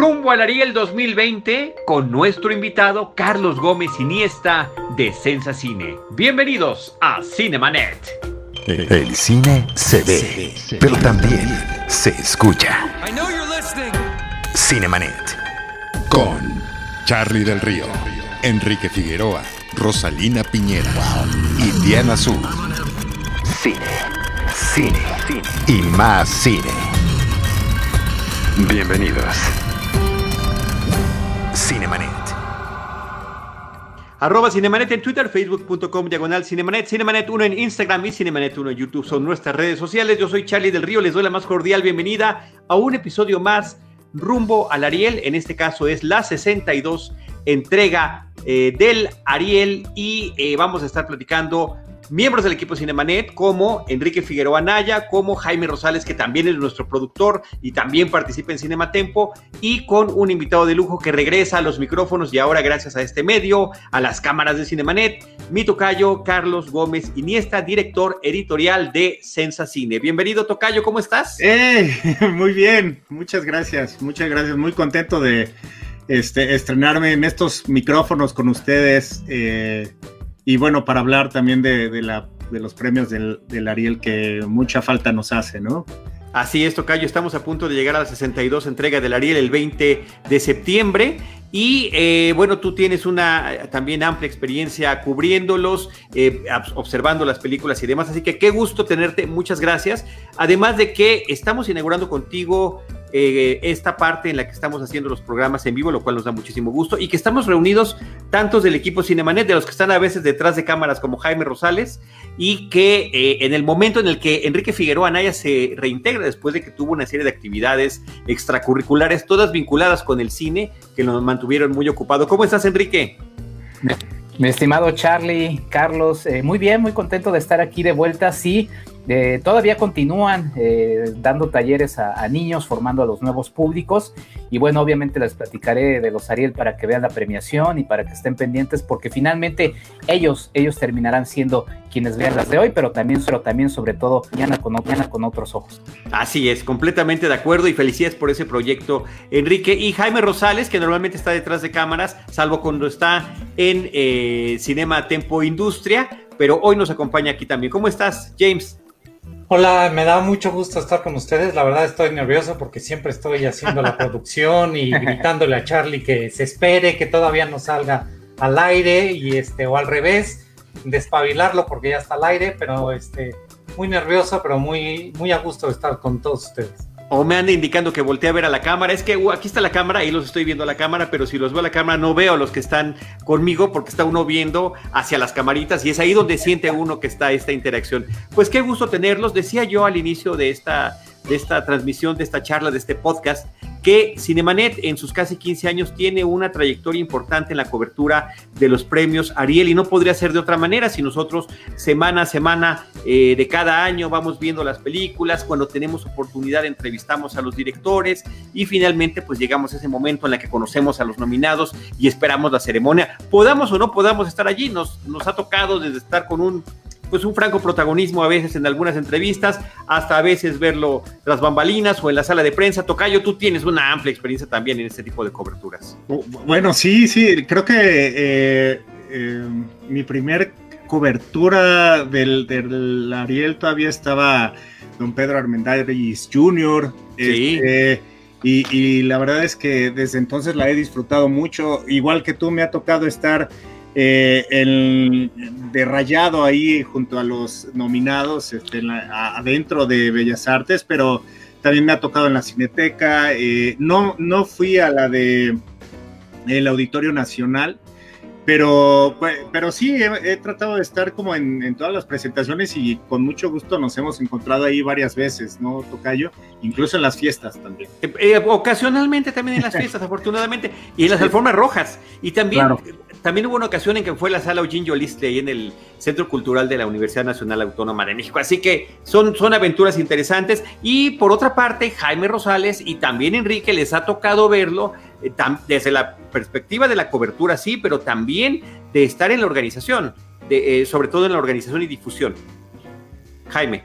rumbo al Ariel 2020 con nuestro invitado Carlos Gómez Iniesta de Sensa Cine. Bienvenidos a Cinemanet. El cine se ve, pero también se escucha. Cinemanet. Con Charlie del Río, Enrique Figueroa, Rosalina Piñera y Diana Azul. Cine, cine, cine y más cine. Bienvenidos. Cinemanet. Arroba Cinemanet en Twitter, facebook.com diagonal Cinemanet, Cinemanet 1 en Instagram y Cinemanet 1 en YouTube son nuestras redes sociales. Yo soy Charlie del Río, les doy la más cordial bienvenida a un episodio más rumbo al Ariel. En este caso es la 62 entrega eh, del Ariel y eh, vamos a estar platicando miembros del equipo Cinemanet como Enrique Figueroa Naya, como Jaime Rosales, que también es nuestro productor y también participa en Cinematempo, y con un invitado de lujo que regresa a los micrófonos y ahora gracias a este medio, a las cámaras de Cinemanet, mi tocayo Carlos Gómez Iniesta, director editorial de Sensa Cine. Bienvenido tocayo, ¿cómo estás? Eh, muy bien, muchas gracias, muchas gracias, muy contento de este, estrenarme en estos micrófonos con ustedes. Eh, y bueno, para hablar también de, la, de los premios del, Ariel que mucha falta nos hace, ¿no? Así es, Tocayo, estamos a punto de llegar a la 62 entrega del Ariel el 20 de septiembre. Y eh, bueno, tú tienes una también amplia experiencia cubriéndolos, eh, observando las películas y demás. Así que qué gusto tenerte, muchas gracias. Además de que estamos inaugurando contigo eh, esta parte en la que estamos haciendo los programas en vivo, lo cual nos da muchísimo gusto, y que estamos reunidos tantos del equipo Cinemanet, de los que están a veces detrás de cámaras como Jaime Rosales, y que eh, en el momento en el que Enrique Figueroa Anaya se reintegra después de que tuvo una serie de actividades extracurriculares, todas vinculadas con el cine, que nos mantuvieron muy ocupado. ¿Cómo estás, Enrique? Mi estimado Charlie, Carlos, eh, muy bien, muy contento de estar aquí de vuelta. Sí, eh, todavía continúan eh, dando talleres a, niños, formando a los nuevos públicos. Y bueno, obviamente les platicaré de los Ariel para que vean la premiación y para que estén pendientes, porque finalmente ellos, ellos terminarán siendo quienes vean las de hoy, pero también, sobre todo mañana con, con otros ojos. Así es, completamente de acuerdo y felicidades por ese proyecto, Enrique. Y Jaime Rosales, que normalmente está detrás de cámaras, salvo cuando está en eh, Cinema Tempo Industria, pero hoy nos acompaña aquí también. ¿Cómo estás, James? Hola, me da mucho gusto estar con ustedes. La verdad estoy nervioso porque siempre estoy haciendo la producción y gritándole a Charlie que se espere, que todavía no salga al aire y este o al revés, despabilarlo porque ya está al aire, pero este muy nervioso, pero muy muy a gusto de estar con todos ustedes o me anda indicando que voltee a ver a la cámara. Es que uh, aquí está la cámara y los estoy viendo a la cámara, pero si los veo a la cámara no veo a los que están conmigo porque está uno viendo hacia las camaritas y es ahí donde siente uno que está esta interacción. Pues qué gusto tenerlos. Decía yo al inicio de esta, de esta transmisión, de esta charla, de este podcast, que Cinemanet en sus casi 15 años tiene una trayectoria importante en la cobertura de los premios Ariel y no podría ser de otra manera si nosotros semana a semana eh, de cada año vamos viendo las películas, cuando tenemos oportunidad entrevistamos a los directores y finalmente pues llegamos a ese momento en el que conocemos a los nominados y esperamos la ceremonia. Podamos o no podamos estar allí, nos, nos ha tocado desde estar con un pues un franco protagonismo a veces en algunas entrevistas, hasta a veces verlo tras bambalinas o en la sala de prensa. Tocayo, tú tienes una amplia experiencia también en este tipo de coberturas. Bueno, sí, sí, creo que eh, eh, mi primer cobertura del, Ariel todavía estaba don Pedro Armendáriz Jr. Sí. Este, y, y, la verdad es que desde entonces la he disfrutado mucho. Igual que tú, me ha tocado estar eh, el de rayado ahí junto a los nominados este, adentro de Bellas Artes, pero también me ha tocado en la Cineteca. Eh, no, no fui a la de el Auditorio Nacional, pero, pues, pero sí, he, tratado de estar como en, todas las presentaciones y con mucho gusto nos hemos encontrado ahí varias veces, ¿no, Tocayo? Incluso en las fiestas también. Eh, ocasionalmente también en las fiestas, afortunadamente, y en las alfombras rojas. Y también también hubo una ocasión en que fue la sala Eugene Yoliste ahí en el Centro Cultural de la Universidad Nacional Autónoma de México. Así que son, son aventuras interesantes. Y por otra parte, Jaime Rosales y también Enrique les ha tocado verlo eh, desde la perspectiva de la cobertura, sí, pero también de estar en la organización, eh, sobre todo en la organización y difusión. Jaime.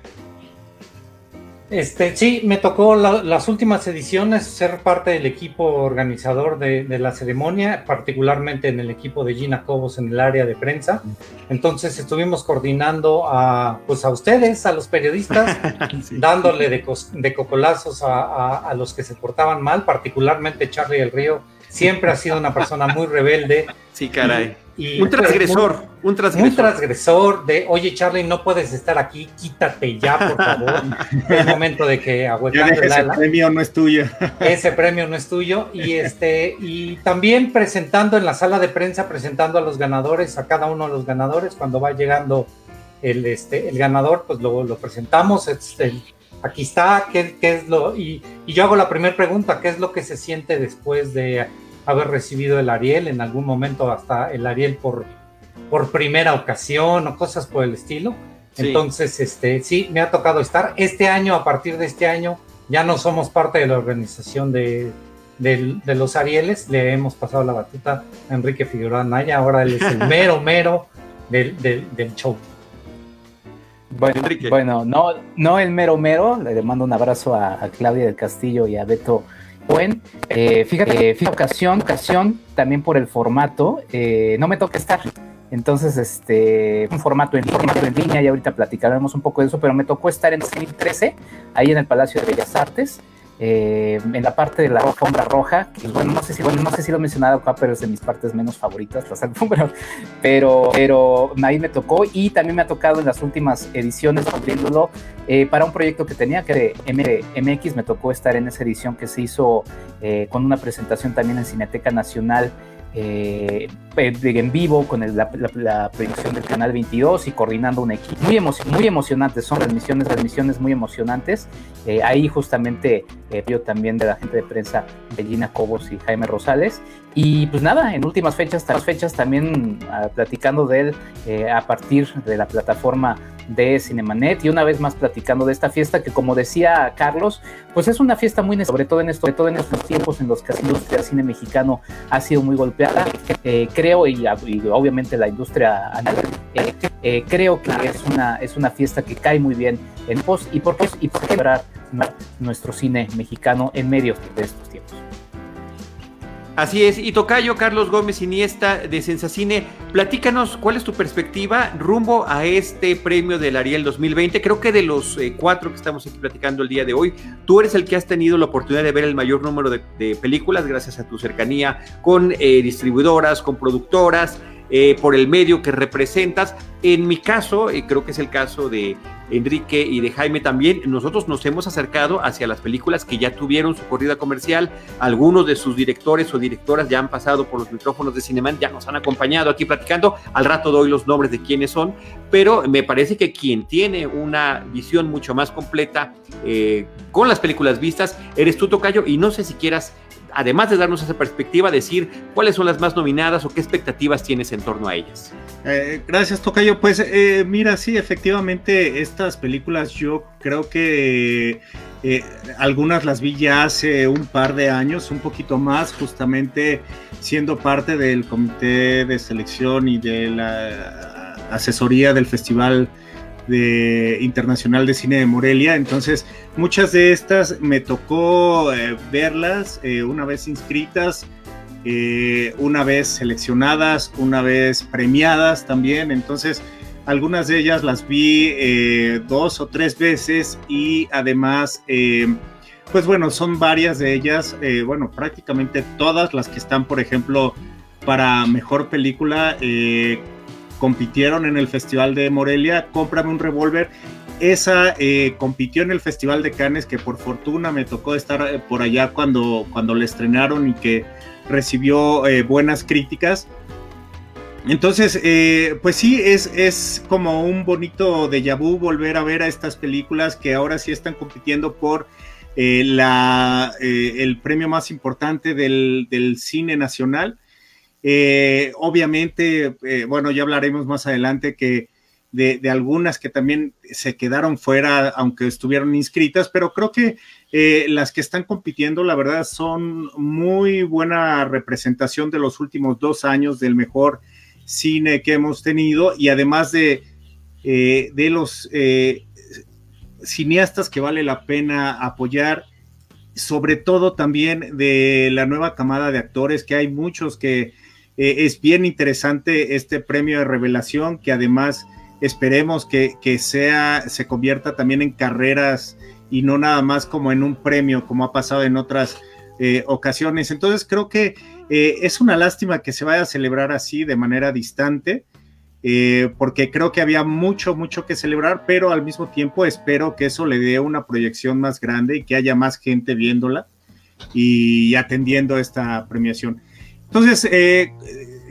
Este, sí, me tocó las últimas ediciones ser parte del equipo organizador de, la ceremonia, particularmente en el equipo de Gina Cobos en el área de prensa. Entonces estuvimos coordinando a, pues a ustedes, a los periodistas, dándole de, cocolazos a, los que se portaban mal, particularmente Charlie del Río. Siempre ha sido una persona muy rebelde. Sí, caray un transgresor, un transgresor. Un transgresor de, oye Charlie, no puedes estar aquí, quítate ya, por favor. es momento de que ahuecando Ese premio no es tuyo. ese premio no es tuyo. Y este, y también presentando en la sala de prensa, presentando a los ganadores, a cada uno de los ganadores, cuando va llegando el, este, el ganador, pues lo, lo presentamos. Este, aquí está, ¿qué, qué es lo? Y, y yo hago la primera pregunta, ¿qué es lo que se siente después de haber recibido el Ariel, en algún momento hasta el Ariel por, por primera ocasión o cosas por el estilo. Entonces, este, sí, me ha tocado estar. Este año, a partir de este año, ya no somos parte de la organización de, los Arieles, le hemos pasado la batuta a Enrique Figueroa Naya, ahora él es el mero, mero del, show. Bueno, bueno, no, no el mero mero, le mando un abrazo a, a Claudia del Castillo y a Beto buen. Eh, fíjate, fíjate, ocasión, ocasión, también por el formato, eh, no me toca estar. Entonces, este, un formato en, formato en línea, y ahorita platicaremos un poco de eso, pero me tocó estar en 13, ahí en el Palacio de Bellas Artes. Eh, en la parte de la alfombra roja, que bueno, no sé si, bueno, no sé si lo he mencionado acá, pero es de mis partes menos favoritas, las alfombras, pero, pero ahí me tocó y también me ha tocado en las últimas ediciones abriéndolo eh, para un proyecto que tenía, que de MX, me tocó estar en esa edición que se hizo eh, con una presentación también en Cineteca Nacional eh, en vivo con la, proyección del canal 22 y coordinando un equipo muy, muy emocionantes, son transmisiones, transmisiones muy emocionantes. Eh, ahí justamente eh, yo también de la gente de prensa de Gina Cobos y Jaime Rosales. Y pues nada, en últimas fechas, fechas también ah, platicando de él eh, a partir de la plataforma de Cinemanet y una vez más platicando de esta fiesta que como decía Carlos, pues es una fiesta muy sobre todo en esto, sobre todo en estos tiempos en los que la industria cine mexicano ha sido muy golpeada, eh, creo y, obviamente la industria eh, eh, creo que es una es una fiesta que cae muy bien en pos y por y por quebrar nuestro cine mexicano en medio de estos tiempos. Así es, y Tocayo Carlos Gómez Iniesta de Sensacine, platícanos cuál es tu perspectiva rumbo a este premio del Ariel 2020. Creo que de los eh, cuatro que estamos aquí platicando el día de hoy, tú eres el que has tenido la oportunidad de ver el mayor número de, películas gracias a tu cercanía con eh, distribuidoras, con productoras. Eh, por el medio que representas. En mi caso, creo que es el caso de Enrique y de Jaime también, nosotros nos hemos acercado hacia las películas que ya tuvieron su corrida comercial. Algunos de sus directores o directoras ya han pasado por los micrófonos de Cineman, ya nos han acompañado aquí platicando. Al rato doy los nombres de quiénes son, pero me parece que quien tiene una visión mucho más completa eh, con las películas vistas eres tú, Tocayo, y no sé si quieras además de darnos esa perspectiva, decir cuáles son las más nominadas o qué expectativas tienes en torno a ellas. Eh, gracias, Tocayo. Pues eh, mira, sí, efectivamente, estas películas yo creo que eh, algunas las vi ya hace un par de años, un poquito más, justamente siendo parte del comité de selección y de la asesoría del festival de Internacional de Cine de Morelia. Entonces, muchas de estas me tocó eh, verlas eh, una vez inscritas, eh, una vez seleccionadas, una vez premiadas también. Entonces, algunas de ellas las vi dos o tres veces y además, pues bueno, son varias de ellas, bueno, prácticamente todas las que están, por ejemplo, para mejor película compitieron en el Festival de Morelia, Cómprame un revólver. Esa eh, compitió en el Festival de Cannes, que por fortuna me tocó estar eh, por allá cuando, cuando le estrenaron y que recibió eh, buenas críticas. Entonces, pues sí, es, es como un bonito déjà vu volver a ver a estas películas que ahora sí están compitiendo por la, el premio más importante del, del cine nacional. Eh, obviamente, eh, bueno, ya hablaremos más adelante que de, algunas que también se quedaron fuera, aunque estuvieron inscritas, pero creo que eh, las que están compitiendo, la verdad, son muy buena representación de los últimos dos años del mejor cine que hemos tenido y además de, de los cineastas que vale la pena apoyar, sobre todo también de la nueva camada de actores, que hay muchos que eh, es bien interesante este premio de revelación, que además esperemos que, sea, se convierta también en carreras y no nada más como en un premio, como ha pasado en otras eh, ocasiones. Entonces creo que eh, es una lástima que se vaya a celebrar así de manera distante. porque creo que había mucho, mucho que celebrar, pero al mismo tiempo espero que eso le dé una proyección más grande y que haya más gente viéndola y atendiendo esta premiación. Entonces, eh,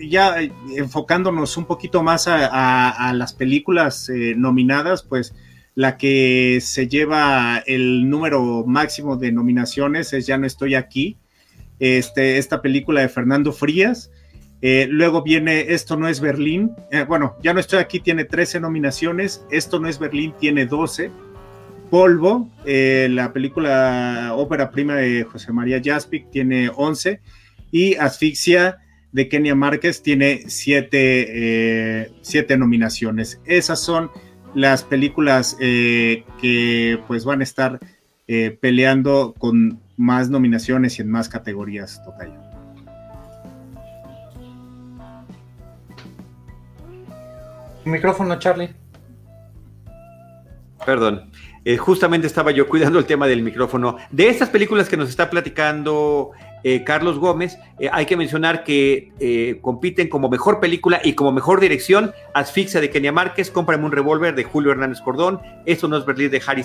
ya enfocándonos un poquito más a, las películas eh, nominadas, pues la que se lleva el número máximo de nominaciones es Ya no estoy aquí, este, esta película de Fernando Frías. Eh, luego viene Esto no es Berlín. bueno, Ya no estoy aquí, tiene 13 nominaciones. Esto no es Berlín, tiene 12. Polvo, la película ópera prima de José María Jaspic, tiene 11 y Asfixia de Kenia Márquez tiene siete, eh, nominaciones. Esas son las películas eh, que pues van a estar eh, peleando con más nominaciones y en más categorías, Tocayo. Micrófono, Charlie. Perdón. justamente estaba yo cuidando el tema del micrófono. De estas películas que nos está platicando eh, Carlos Gómez, eh, hay que mencionar que eh, compiten como mejor película y como mejor dirección Asfixia de Kenia Márquez, Cómprame un revólver de Julio Hernández Cordón, Esto no es Berlín de Harry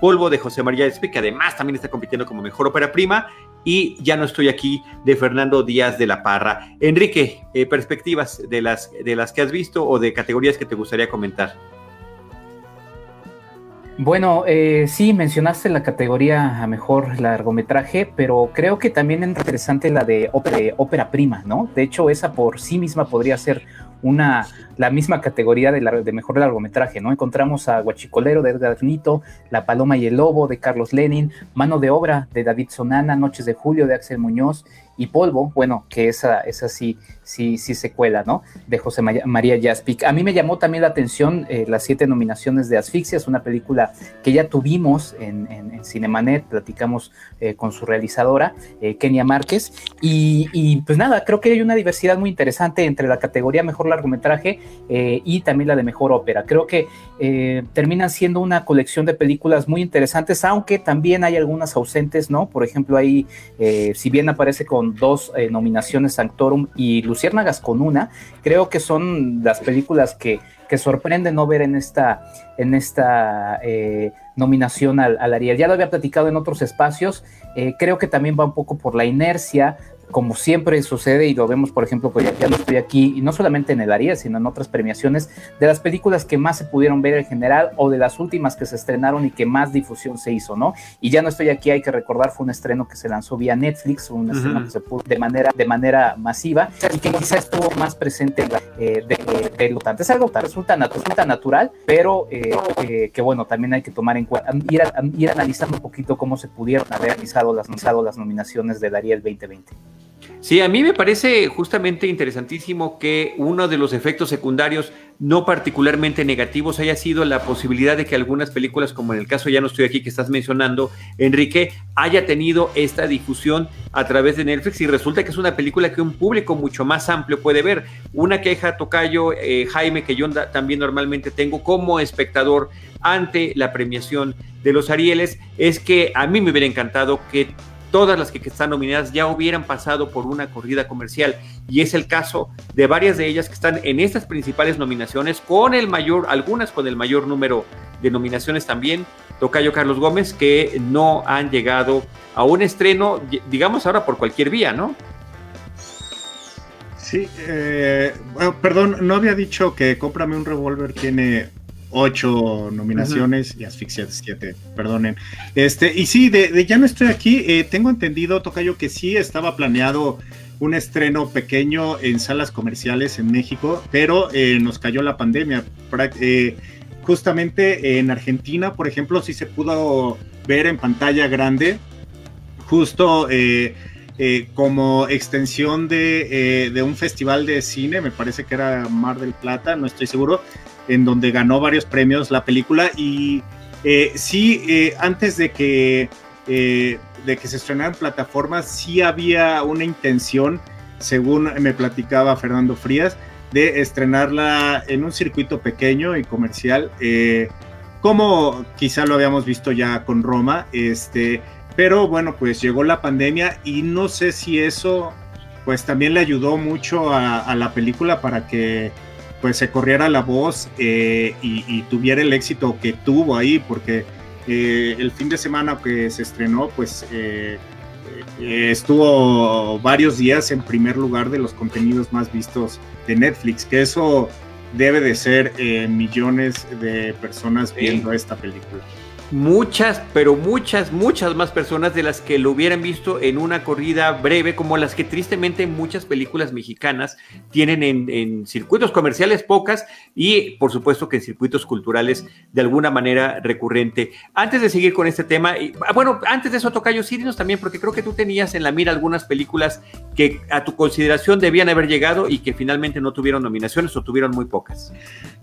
Polvo de José María Espe, que además también está compitiendo como mejor ópera prima, y Ya no estoy aquí de Fernando Díaz de la Parra. Enrique, perspectivas de las, de las que has visto o de categorías que te gustaría comentar. Bueno, eh, sí, mencionaste la categoría a mejor largometraje, pero creo que también es interesante la de ópera, prima, ¿no? De hecho, esa por sí misma podría ser una, la misma categoría de, de, mejor largometraje, ¿no? Encontramos a Guachicolero de Edgar Nito, La Paloma y el Lobo de Carlos Lenin, Mano de Obra de David Sonana, Noches de Julio de Axel Muñoz y Polvo, bueno, que esa, esa sí, sí, sí se cuela, ¿no? De José María Jaspic. A mí me llamó también la atención eh, las siete nominaciones de Asfixia, es una película que ya tuvimos en, Cinemanet, platicamos eh, con su realizadora, eh, Kenia Márquez, y, pues nada, creo que hay una diversidad muy interesante entre la categoría mejor largometraje y también la de mejor ópera. Creo que terminan siendo una colección de películas muy interesantes, aunque también hay algunas ausentes, ¿no? Por ejemplo, ahí, si bien aparece con dos eh, nominaciones Sanctorum y Luciérnagas con una, creo que son las películas que, que sorprende no ver en esta, en esta eh, nominación al, Ariel. Ya lo había platicado en otros espacios, eh, creo que también va un poco por la inercia como siempre sucede y lo vemos, por ejemplo, pues ya, no estoy aquí, y no solamente en el Ariel, sino en otras premiaciones, de las películas que más se pudieron ver en general o de las últimas que se estrenaron y que más difusión se hizo, ¿no? Y ya no estoy aquí, hay que recordar, fue un estreno que se lanzó vía Netflix, un estreno que se puso de manera, de manera masiva y que quizás estuvo más presente eh, de, de, lo tanto. Es algo que resulta, natural, pero eh, que bueno, también hay que tomar en cuenta, ir, ir analizando un poquito cómo se pudieron haber realizado las, las nominaciones del Ariel 2020. Sí, a mí me parece justamente interesantísimo que uno de los efectos secundarios no particularmente negativos haya sido la posibilidad de que algunas películas, como en el caso Ya no estoy aquí que estás mencionando, Enrique, haya tenido esta difusión a través de Netflix y resulta que es una película que un público mucho más amplio puede ver. Una queja, Tocayo, eh, Jaime, que yo también normalmente tengo como espectador ante la premiación de los Arieles, es que a mí me hubiera encantado que todas las que están nominadas ya hubieran pasado por una corrida comercial. Y es el caso de varias de ellas que están en estas principales nominaciones, con el mayor, algunas con el mayor número de nominaciones también. Tocayo Carlos Gómez, que no han llegado a un estreno, digamos ahora por cualquier vía, ¿no? Sí, eh, perdón, no había dicho que Cómprame un revólver tiene ocho nominaciones y Asfixia siete, perdonen. Este, y sí, de, ya no estoy aquí, eh, tengo entendido, Tocayo, que sí estaba planeado un estreno pequeño en salas comerciales en México, pero eh, nos cayó la pandemia. Eh, justamente en Argentina, por ejemplo, sí se pudo ver en pantalla grande, justo como extensión de, de, un festival de cine, me parece que era Mar del Plata, no estoy seguro, en donde ganó varios premios la película y Eh, sí, eh, antes de que, eh, de que se estrenaran plataformas, sí había una intención, según me platicaba Fernando Frías, de estrenarla en un circuito pequeño y comercial, como quizá lo habíamos visto ya con Roma, este, pero bueno, pues llegó la pandemia y no sé si eso pues también le ayudó mucho a, la película para que pues se corriera la voz eh, y, tuviera el éxito que tuvo ahí, porque eh, el fin de semana que se estrenó, pues eh, estuvo varios días en primer lugar de los contenidos más vistos de Netflix, que eso debe de ser millones de personas viendo esta película muchas, pero muchas, muchas más personas de las que lo hubieran visto en una corrida breve, como las que tristemente muchas películas mexicanas tienen en, circuitos comerciales pocas y por supuesto que en circuitos culturales de alguna manera recurrente. Antes de seguir con este tema, y, ah, bueno, antes de eso, Tocayo, sí también, porque creo que tú tenías en la mira algunas películas que a tu consideración debían haber llegado y que finalmente no tuvieron nominaciones o tuvieron muy pocas.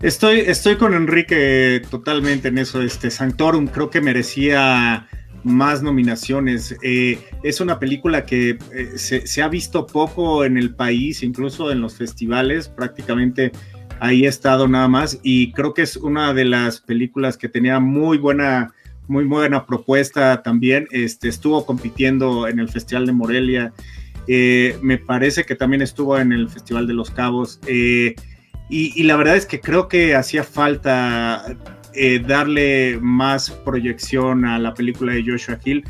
Estoy, estoy con Enrique totalmente en eso, este Sanctorum creo que merecía más nominaciones. Eh, es una película que eh, se, ha visto poco en el país, incluso en los festivales, prácticamente ahí he estado nada más y creo que es una de las películas que tenía muy buena, muy buena propuesta también. Este, estuvo compitiendo en el Festival de Morelia, eh, me parece que también estuvo en el Festival de los Cabos. y, la verdad es que creo que hacía falta eh, darle más proyección a la película de Joshua Hill.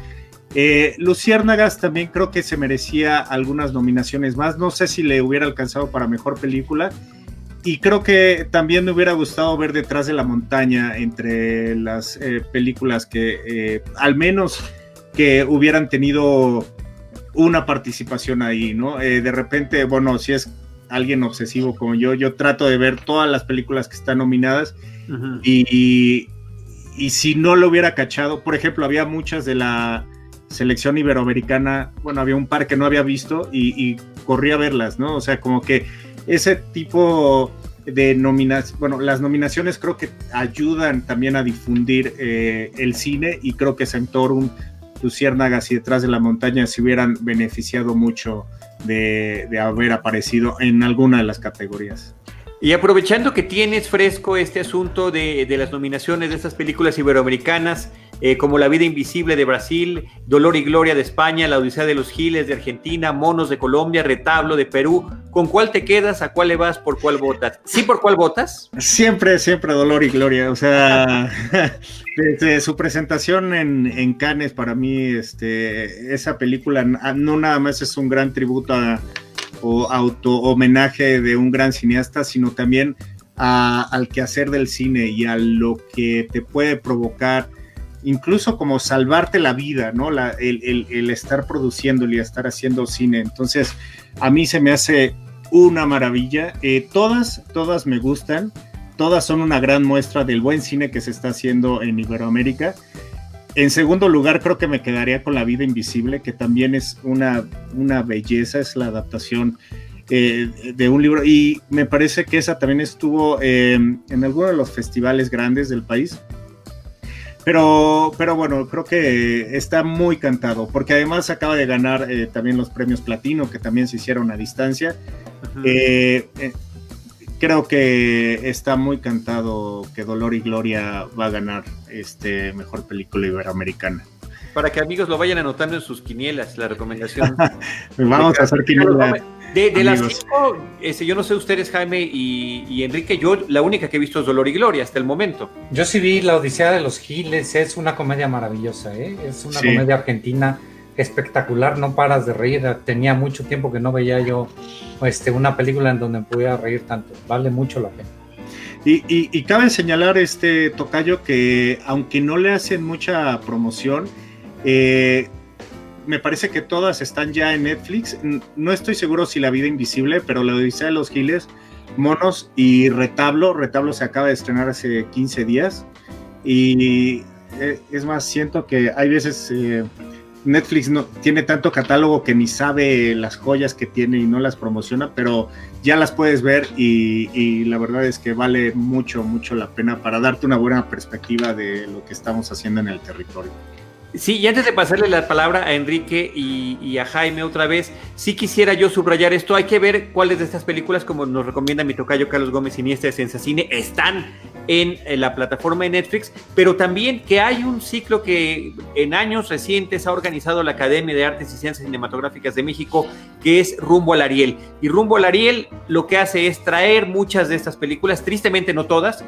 Eh, Luciérnagas también creo que se merecía algunas nominaciones más. No sé si le hubiera alcanzado para mejor película. Y creo que también me hubiera gustado ver Detrás de la Montaña entre las eh, películas que al menos que hubieran tenido una participación ahí, ¿no? de repente, bueno, si es alguien obsesivo como yo, yo trato de ver todas las películas que están nominadas y, si no lo hubiera cachado, por ejemplo, había muchas de la selección iberoamericana, bueno, había un par que no había visto y, corrí a verlas, ¿no? O sea, como que ese tipo de nominaciones, bueno, las nominaciones creo que ayudan también a difundir eh, el cine y creo que Sanctorum, Luciérnagas y Detrás de la Montaña se hubieran beneficiado mucho de haber aparecido en alguna de las categorías. Y aprovechando que tienes fresco este asunto de, las nominaciones de estas películas iberoamericanas, eh, como La vida invisible de Brasil, Dolor y Gloria de España, La Odisea de los Giles de Argentina, Monos de Colombia, Retablo de Perú, ¿con cuál te quedas? ¿A cuál le vas? ¿Por cuál votas? ¿Sí por cuál votas? Siempre, siempre Dolor y Gloria. O sea, desde su presentación en, en Cannes, para mí, este, esa película no nada más es un gran tributo a o auto homenaje de un gran cineasta, sino también al quehacer del cine y a lo que te puede provocar, incluso como salvarte la vida, ¿no? el, estar produciendo y estar haciendo cine. Entonces, a mí se me hace una maravilla. Eh, todas, todas me gustan. Todas son una gran muestra del buen cine que se está haciendo en Iberoamérica. En segundo lugar, creo que me quedaría con La vida invisible, que también es una, una belleza, es la adaptación eh, de un libro. Y me parece que esa también estuvo eh, en alguno de los festivales grandes del país. Pero, pero bueno, creo que está muy cantado, porque además acaba de ganar eh, también los premios Platino, que también se hicieron a distancia creo que está muy cantado que Dolor y Gloria va a ganar este mejor película iberoamericana. Para que amigos lo vayan anotando en sus quinielas, la recomendación. Vamos a hacer quinielas. De, las cinco, este, yo no sé ustedes, Jaime y, Enrique, yo la única que he visto es Dolor y Gloria hasta el momento. Yo sí vi La Odisea de los Giles, es una comedia maravillosa, ¿eh? es una comedia argentina espectacular, no paras de reír. Tenía mucho tiempo que no veía yo este, una película en donde pudiera reír tanto. Vale mucho la pena. Y, cabe señalar, este Tocayo, que aunque no le hacen mucha promoción, eh, me parece que todas están ya en Netflix. No estoy seguro si La Vida Invisible, pero La Odisea de los Giles, Monos y Retablo. Retablo se acaba de estrenar hace 15 días. Y eh, es más, siento que hay veces... Eh, Netflix no tiene tanto catálogo que ni sabe las joyas que tiene y no las promociona, pero ya las puedes ver y, y, la verdad es que vale mucho, mucho la pena para darte una buena perspectiva de lo que estamos haciendo en el territorio. Sí, y antes de pasarle la palabra a Enrique y, a Jaime otra vez, sí quisiera yo subrayar esto. Hay que ver cuáles de estas películas, como nos recomienda mi tocayo Carlos Gómez Iniesta de Sensacine, están en, la plataforma de Netflix, pero también que hay un ciclo que en años recientes ha organizado la Academia de Artes y Ciencias Cinematográficas de México, que es Rumbo al Ariel. Y Rumbo al Ariel lo que hace es traer muchas de estas películas, tristemente no todas,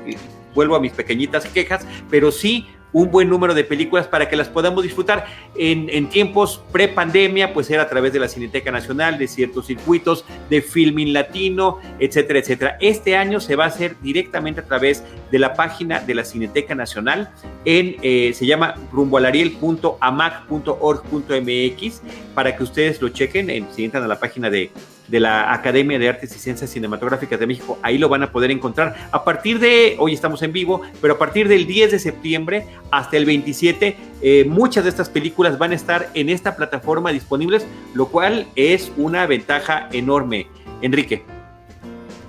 vuelvo a mis pequeñitas quejas, pero sí un buen número de películas para que las podamos disfrutar. En, tiempos pre-pandemia, pues era a través de la Cineteca Nacional, de ciertos circuitos, de filming latino, etcétera, etcétera. Este año se va a hacer directamente a través de la página de la Cineteca Nacional, en, eh, se llama rumboalariel.amac.org.mx, para que ustedes lo chequen, en, si entran a la página de, de la Academia de Artes y Ciencias Cinematográficas de México. Ahí lo van a poder encontrar. A partir de, hoy estamos en vivo, pero a partir del 10 de septiembre hasta el 27, eh, muchas de estas películas van a estar en esta plataforma disponibles, lo cual es una ventaja enorme. Enrique.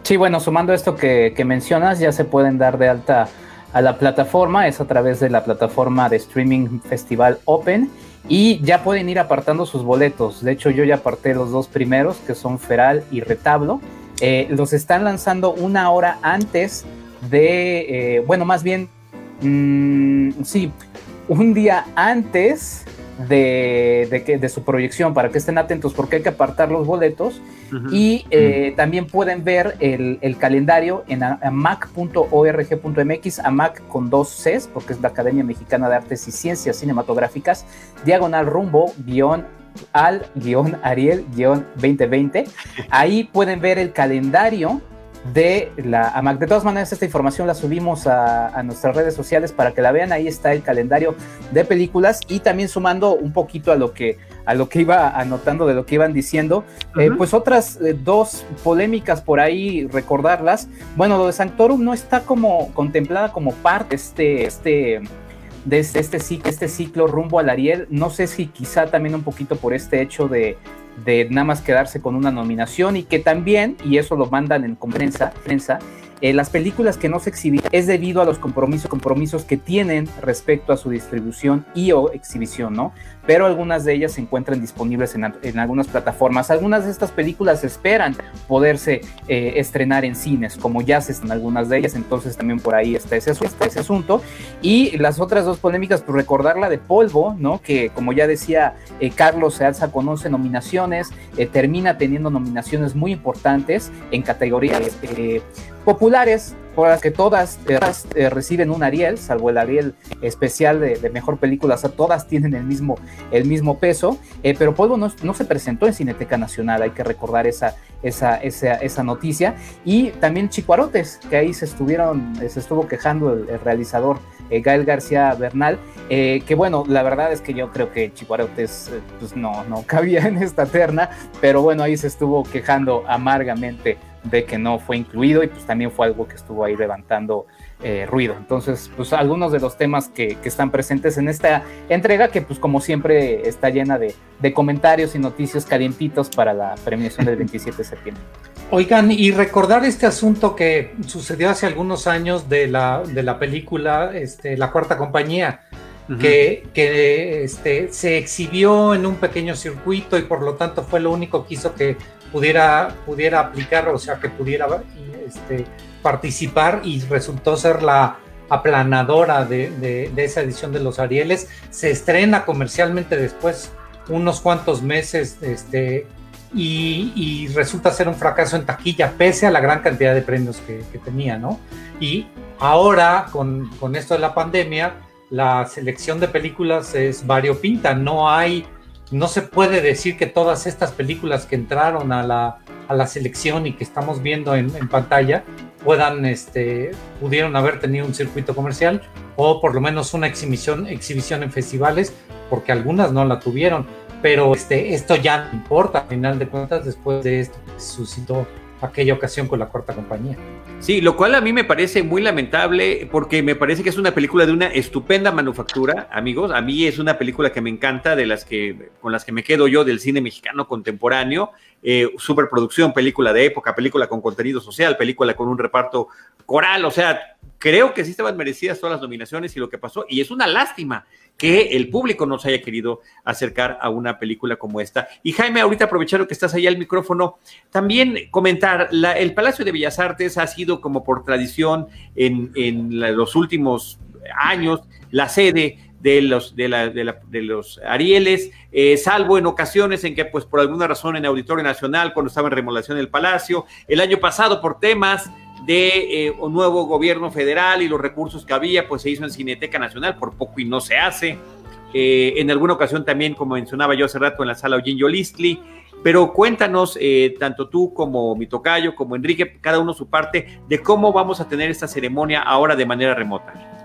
Sí, bueno, sumando esto que, que mencionas, ya se pueden dar de alta a la plataforma, es a través de la plataforma de streaming Festival Open y ya pueden ir apartando sus boletos. De hecho, yo ya aparté los dos primeros, que son Feral y Retablo. Eh, los están lanzando una hora antes de, eh, bueno, más bien, mm, sí, un día antes de, que, de su proyección, para que estén atentos, porque hay que apartar los boletos. Y eh, también pueden ver el, calendario en mac.org.mx, amac con dos Cs, porque es la Academia Mexicana de Artes y Ciencias Cinematográficas, diagonal rumbo, guion al guion Ariel guion 2020. Ahí pueden ver el calendario de la AMAC. De todas maneras, esta información la subimos a, nuestras redes sociales para que la vean. Ahí está el calendario de películas y también sumando un poquito a lo que a lo que iba anotando de lo que iban diciendo, eh, pues otras eh, dos polémicas por ahí recordarlas. Bueno, lo de Sanctorum no está como contemplada como parte de este, este de este, este, este ciclo rumbo al Ariel. No sé si quizá también un poquito por este hecho de, de nada más quedarse con una nominación y que también, y eso lo mandan en prensa, prensa eh, las películas que no se exhiben es debido a los compromisos, compromisos que tienen respecto a su distribución y o exhibición, ¿no? Pero algunas de ellas se encuentran disponibles en, algunas plataformas. Algunas de estas películas esperan poderse eh, estrenar en cines, como ya se están algunas de ellas, entonces también por ahí está ese, ese asunto. Y las otras dos polémicas, pues recordar la de Polvo, ¿no? Que como ya decía eh, Carlos, se alza con 11 nominaciones, termina teniendo nominaciones muy importantes en categorías populares, que todas eh, eh, reciben un Ariel, salvo el Ariel especial de, mejor película, o sea, todas tienen el mismo, el mismo peso, eh, pero Polvo no, se presentó en Cineteca Nacional, hay que recordar esa, esa, esa, esa, noticia, y también Chicuarotes, que ahí se estuvieron, se estuvo quejando el, realizador Gael García Bernal, que bueno, la verdad es que yo creo que Chicuarotes pues no, no cabía en esta terna, pero bueno, ahí se estuvo quejando amargamente de que no fue incluido y pues también fue algo que estuvo ahí levantando eh, ruido. Entonces, pues algunos de los temas que, están presentes en esta entrega que pues como siempre está llena de, comentarios y noticias calientitos para la premiación del 27 de septiembre. Oigan, y recordar este asunto que sucedió hace algunos años de la, de la película este, La Cuarta Compañía, que, que este, se exhibió en un pequeño circuito y por lo tanto fue lo único que hizo que pudiera, pudiera aplicar, o sea, que pudiera este, participar y resultó ser la aplanadora de, esa edición de los Arieles. Se estrena comercialmente después unos cuantos meses este, y, resulta ser un fracaso en taquilla, pese a la gran cantidad de premios que, tenía, ¿no? Y ahora, con, con, esto de la pandemia, la selección de películas es variopinta, no hay no se puede decir que todas estas películas que entraron a la, a la selección y que estamos viendo en, pantalla puedan, este, pudieron haber tenido un circuito comercial o por lo menos una exhibición, exhibición en festivales, porque algunas no la tuvieron. Pero este, esto ya no importa, al final de cuentas, después de esto que suscitó aquella ocasión con la cuarta compañía. Sí, lo cual a mí me parece muy lamentable porque me parece que es una película de una estupenda manufactura, amigos. A mí es una película que me encanta, de las que con las que me quedo yo del cine mexicano contemporáneo. Eh, superproducción, película de época, película con contenido social, película con un reparto coral. O sea, creo que sí estaban merecidas todas las nominaciones y lo que pasó. Y es una lástima que el público no se haya querido acercar a una película como esta. Y Jaime, ahorita aprovechando que estás ahí al micrófono, también comentar, el Palacio de Bellas Artes ha sido como por tradición en, los últimos años la sede de los, de, de, los Arieles, eh, salvo en ocasiones en que, pues, por alguna razón en Auditorio Nacional, cuando estaba en remodelación del Palacio, el año pasado por temas de eh, un nuevo gobierno federal y los recursos que había, pues se hizo en Cineteca Nacional, por poco y no se hace. Eh, en alguna ocasión también, como mencionaba yo hace rato, en la sala Eugene Yolistli. Pero cuéntanos, tanto tú como mi tocayo, como Enrique, cada uno su parte, de cómo vamos a tener esta ceremonia ahora de manera remota.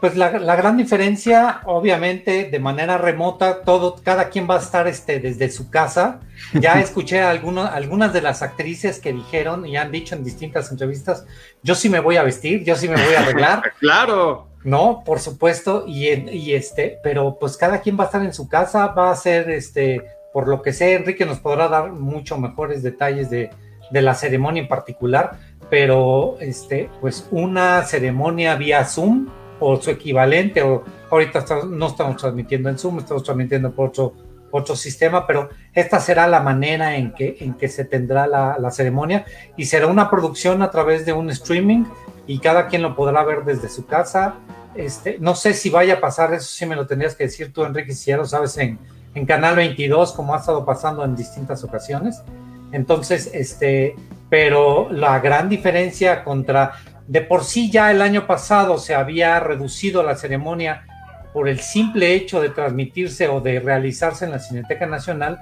Pues la, gran diferencia, obviamente, de manera remota, todo, cada quien va a estar este, desde su casa. Ya escuché a algunas de las actrices que dijeron y han dicho en distintas entrevistas, yo sí me voy a vestir, yo sí me voy a arreglar. claro. No, por supuesto, y, y este, pero pues cada quien va a estar en su casa, va a ser, este, por lo que sé, Enrique nos podrá dar mucho mejores detalles de, de la ceremonia en particular, pero este, pues una ceremonia vía Zoom o su equivalente, o ahorita no estamos transmitiendo en Zoom, estamos transmitiendo por otro, otro sistema, pero esta será la manera en que, en que se tendrá la, la, ceremonia y será una producción a través de un streaming y cada quien lo podrá ver desde su casa. Este, no sé si vaya a pasar, eso sí me lo tendrías que decir tú, Enrique, si ya lo sabes en, en Canal 22, como ha estado pasando en distintas ocasiones. Entonces, este, pero la gran diferencia contra de por sí ya el año pasado se había reducido la ceremonia por el simple hecho de transmitirse o de realizarse en la Cineteca Nacional,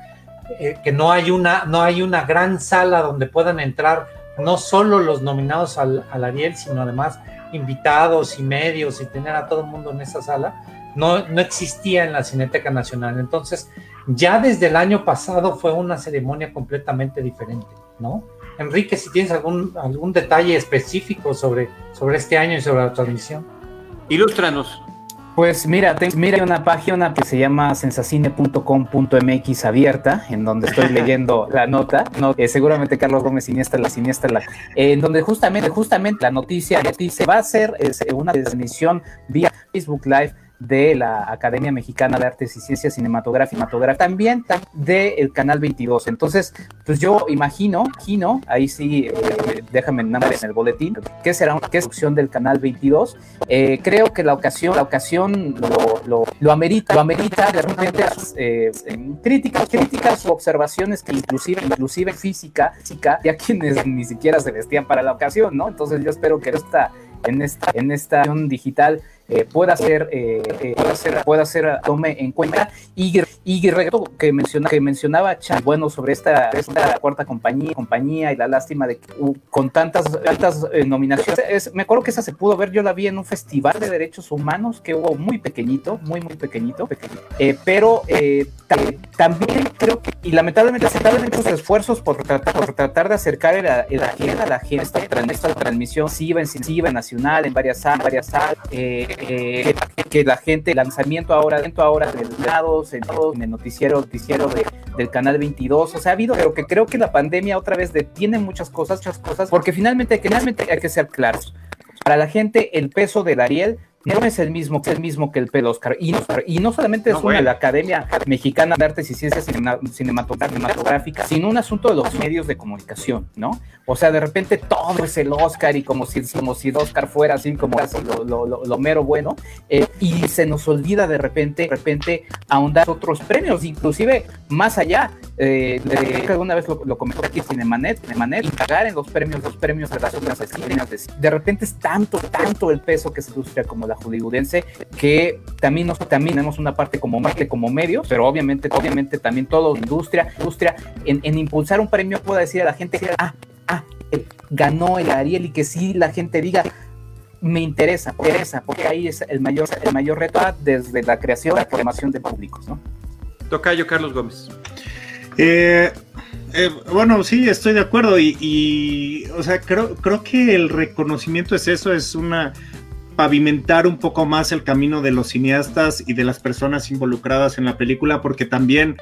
eh, que no hay, una, no hay una gran sala donde puedan entrar no solo los nominados al, Ariel, sino además invitados y medios y tener a todo el mundo en esa sala, no, no existía en la Cineteca Nacional. Entonces, ya desde el año pasado fue una ceremonia completamente diferente, ¿no? Enrique, si tienes algún, algún detalle específico sobre, sobre este año y sobre la transmisión. Ilústranos. Pues mira, mira una página que se llama sensacine.com.mx abierta, en donde estoy leyendo la nota. No, eh, seguramente Carlos Gómez Siniestra, la siniestra, la, en donde justamente, justamente la noticia, noticia va a ser una transmisión vía Facebook Live de la Academia Mexicana de Artes y Ciencias Cinematográficas, también del Canal 22. Entonces, pues yo imagino, imagino, ahí sí, eh, déjame en el boletín, ¿qué será una producción del Canal 22? Eh, creo que la ocasión, la ocasión lo, lo, lo amerita, lo amerita de repente eh, críticas, críticas o observaciones que inclusive, inclusive física, física, ya quienes ni siquiera se vestían para la ocasión, ¿no? Entonces yo espero que esta, en esta, en esta digital eh, pueda ser, eh, eh, pueda ser, pueda ser, tome en cuenta. Y, y que, menciona, que mencionaba Chan, bueno, sobre esta, esta cuarta compañía, compañía y la lástima de que uh, con tantas, tantas nominaciones, me acuerdo que esa se pudo ver, yo la vi en un festival de derechos humanos que hubo muy pequeñito, muy, muy pequeñito, pequeñito pero también creo que, y lamentablemente tardan muchos esfuerzos por tratar, por tratar de acercar a la, a la gente esta, esta transmisión, en, nacional, en varias salas, varias salas, eh, que, la gente, lanzamiento ahora, dentro ahora de lados, en, en el noticiero, noticiero del canal 22, o sea, ha habido, pero que creo que la pandemia otra vez detiene muchas cosas, muchas cosas, porque finalmente, finalmente hay que ser claros. Para la gente, el peso del Ariel no es el mismo, que el mismo que el Oscar. Y no, y no solamente es una de la Academia Mexicana de Artes y Ciencias Cinematográficas, sino un asunto de los medios de comunicación, ¿no? O sea, de repente todo es el Oscar y como si, como si el Oscar fuera así como lo, lo, mero bueno, eh, y se nos olvida de repente, de repente ahondar otros premios, inclusive más allá. Eh, de, alguna vez lo, lo comentó aquí Cinemanet, Cinemanet, y pagar en los premios, los premios de las de, de repente es tanto, tanto el peso que se industria como la hollywoodense, que también, nos, también tenemos una parte como, como medios, pero obviamente, obviamente también toda la industria, industria en, impulsar un premio pueda decir a la gente, ah, ah, eh, ganó el Ariel y que sí la gente diga, me interesa, me interesa, porque ahí es el mayor, el mayor reto desde la creación, la formación de públicos, ¿no? Tocayo Carlos Gómez. Eh, Eh, bueno, sí, estoy de acuerdo y, o sea, creo, creo que el reconocimiento es eso, es una pavimentar un poco más el camino de los cineastas y de las personas involucradas en la película, porque también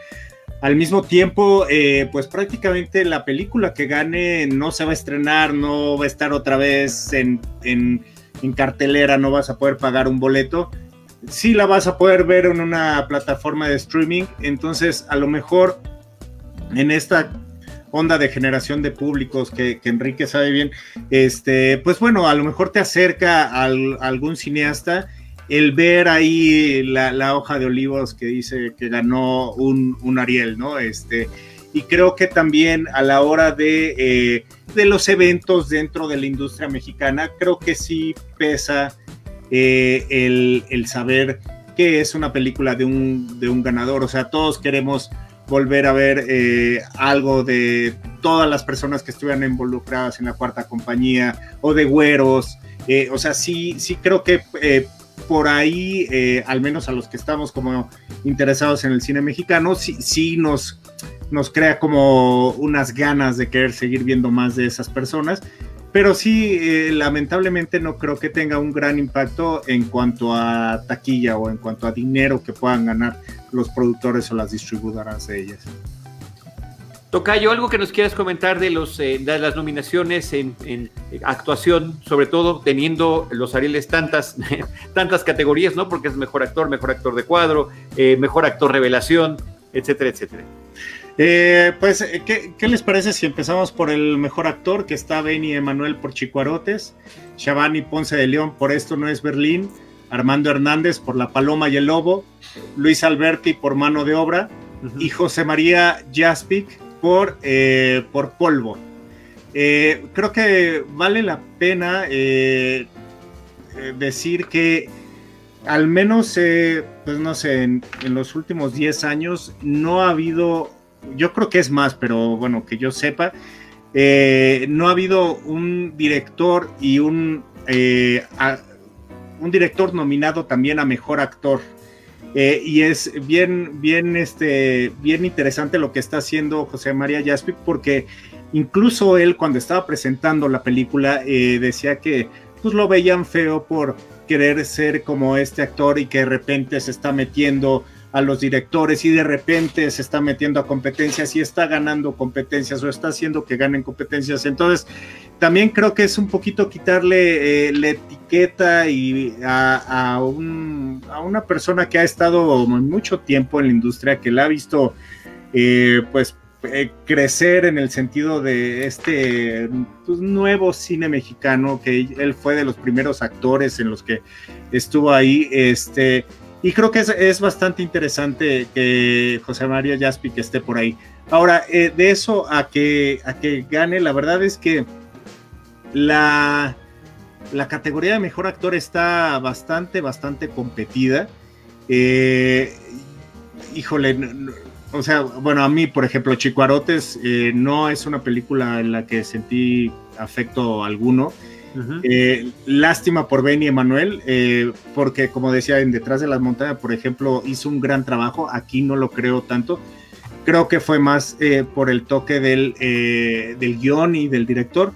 al mismo tiempo, eh, pues prácticamente la película que gane no se va a estrenar, no va a estar otra vez en, en, en cartelera, no vas a poder pagar un boleto. Sí la vas a poder ver en una plataforma de streaming, entonces a lo mejor en esta onda de generación de públicos que, Enrique sabe bien, este, pues bueno, a lo mejor te acerca a, algún cineasta el ver ahí la, hoja de olivos que dice que ganó un, Ariel, ¿no? Este, y creo que también a la hora de, eh, de, los eventos dentro de la industria mexicana, creo que sí pesa eh, el, el, saber que es una película de un, de un ganador, o sea, todos queremos volver a ver eh, algo de todas las personas que estuvieran involucradas en la cuarta compañía o de güeros. Eh, o sea, sí, sí creo que eh, por ahí, al menos a los que estamos como interesados en el cine mexicano, sí, sí nos, nos crea como unas ganas de querer seguir viendo más de esas personas. Pero sí, lamentablemente no creo que tenga un gran impacto en cuanto a taquilla o en cuanto a dinero que puedan ganar los productores o las distribuidoras de ellas. Tocayo, algo que nos quieras comentar de, los, eh, de las nominaciones en, actuación, sobre todo teniendo los Arieles tantas, tantas categorías, ¿no? Porque es mejor actor, mejor actor de cuadro, eh, mejor actor revelación, etcétera, etcétera. Eh, pues, ¿qué, ¿qué, les parece si empezamos por el mejor actor, que está Benny Emanuel por Chicuarotes, Shabani Ponce de León por Esto no es Berlín, Armando Hernández por La Paloma y el Lobo, Luis Alberti por Mano de Obra y José María Jaspic por, eh, por Polvo. Eh, creo que vale la pena eh, decir que al menos, pues no sé, en, los últimos 10 años no ha habido, yo creo que es más, pero bueno, que yo sepa, no ha habido un director y un un director nominado también a mejor actor. Eh, y es bien, bien, este, bien interesante lo que está haciendo José María Jaspic, porque incluso él cuando estaba presentando la película eh, decía que pues lo veían feo por querer ser como este actor y que de repente se está metiendo a los directores y de repente se está metiendo a competencias y está ganando competencias o está haciendo que ganen competencias. Entonces, también creo que es un poquito quitarle eh, la etiqueta y a, una persona que ha estado mucho tiempo en la industria, que la ha visto eh, pues eh, crecer en el sentido de este pues, nuevo cine mexicano, que él fue de los primeros actores en los que estuvo ahí, este, y creo que es, bastante interesante que José María Jaspi que esté por ahí. Ahora, de eso a que, a que gane, la verdad es que la, la categoría de mejor actor está bastante, bastante competida. Eh, híjole, o sea, bueno, a mí, por ejemplo, Chicuarotes eh, no es una película en la que sentí afecto alguno. Eh, lástima por Benny Emanuel, porque como decía, en Detrás de las Montañas, por ejemplo, hizo un gran trabajo. Aquí no lo creo tanto. Creo que fue más por el toque del, del guion y del director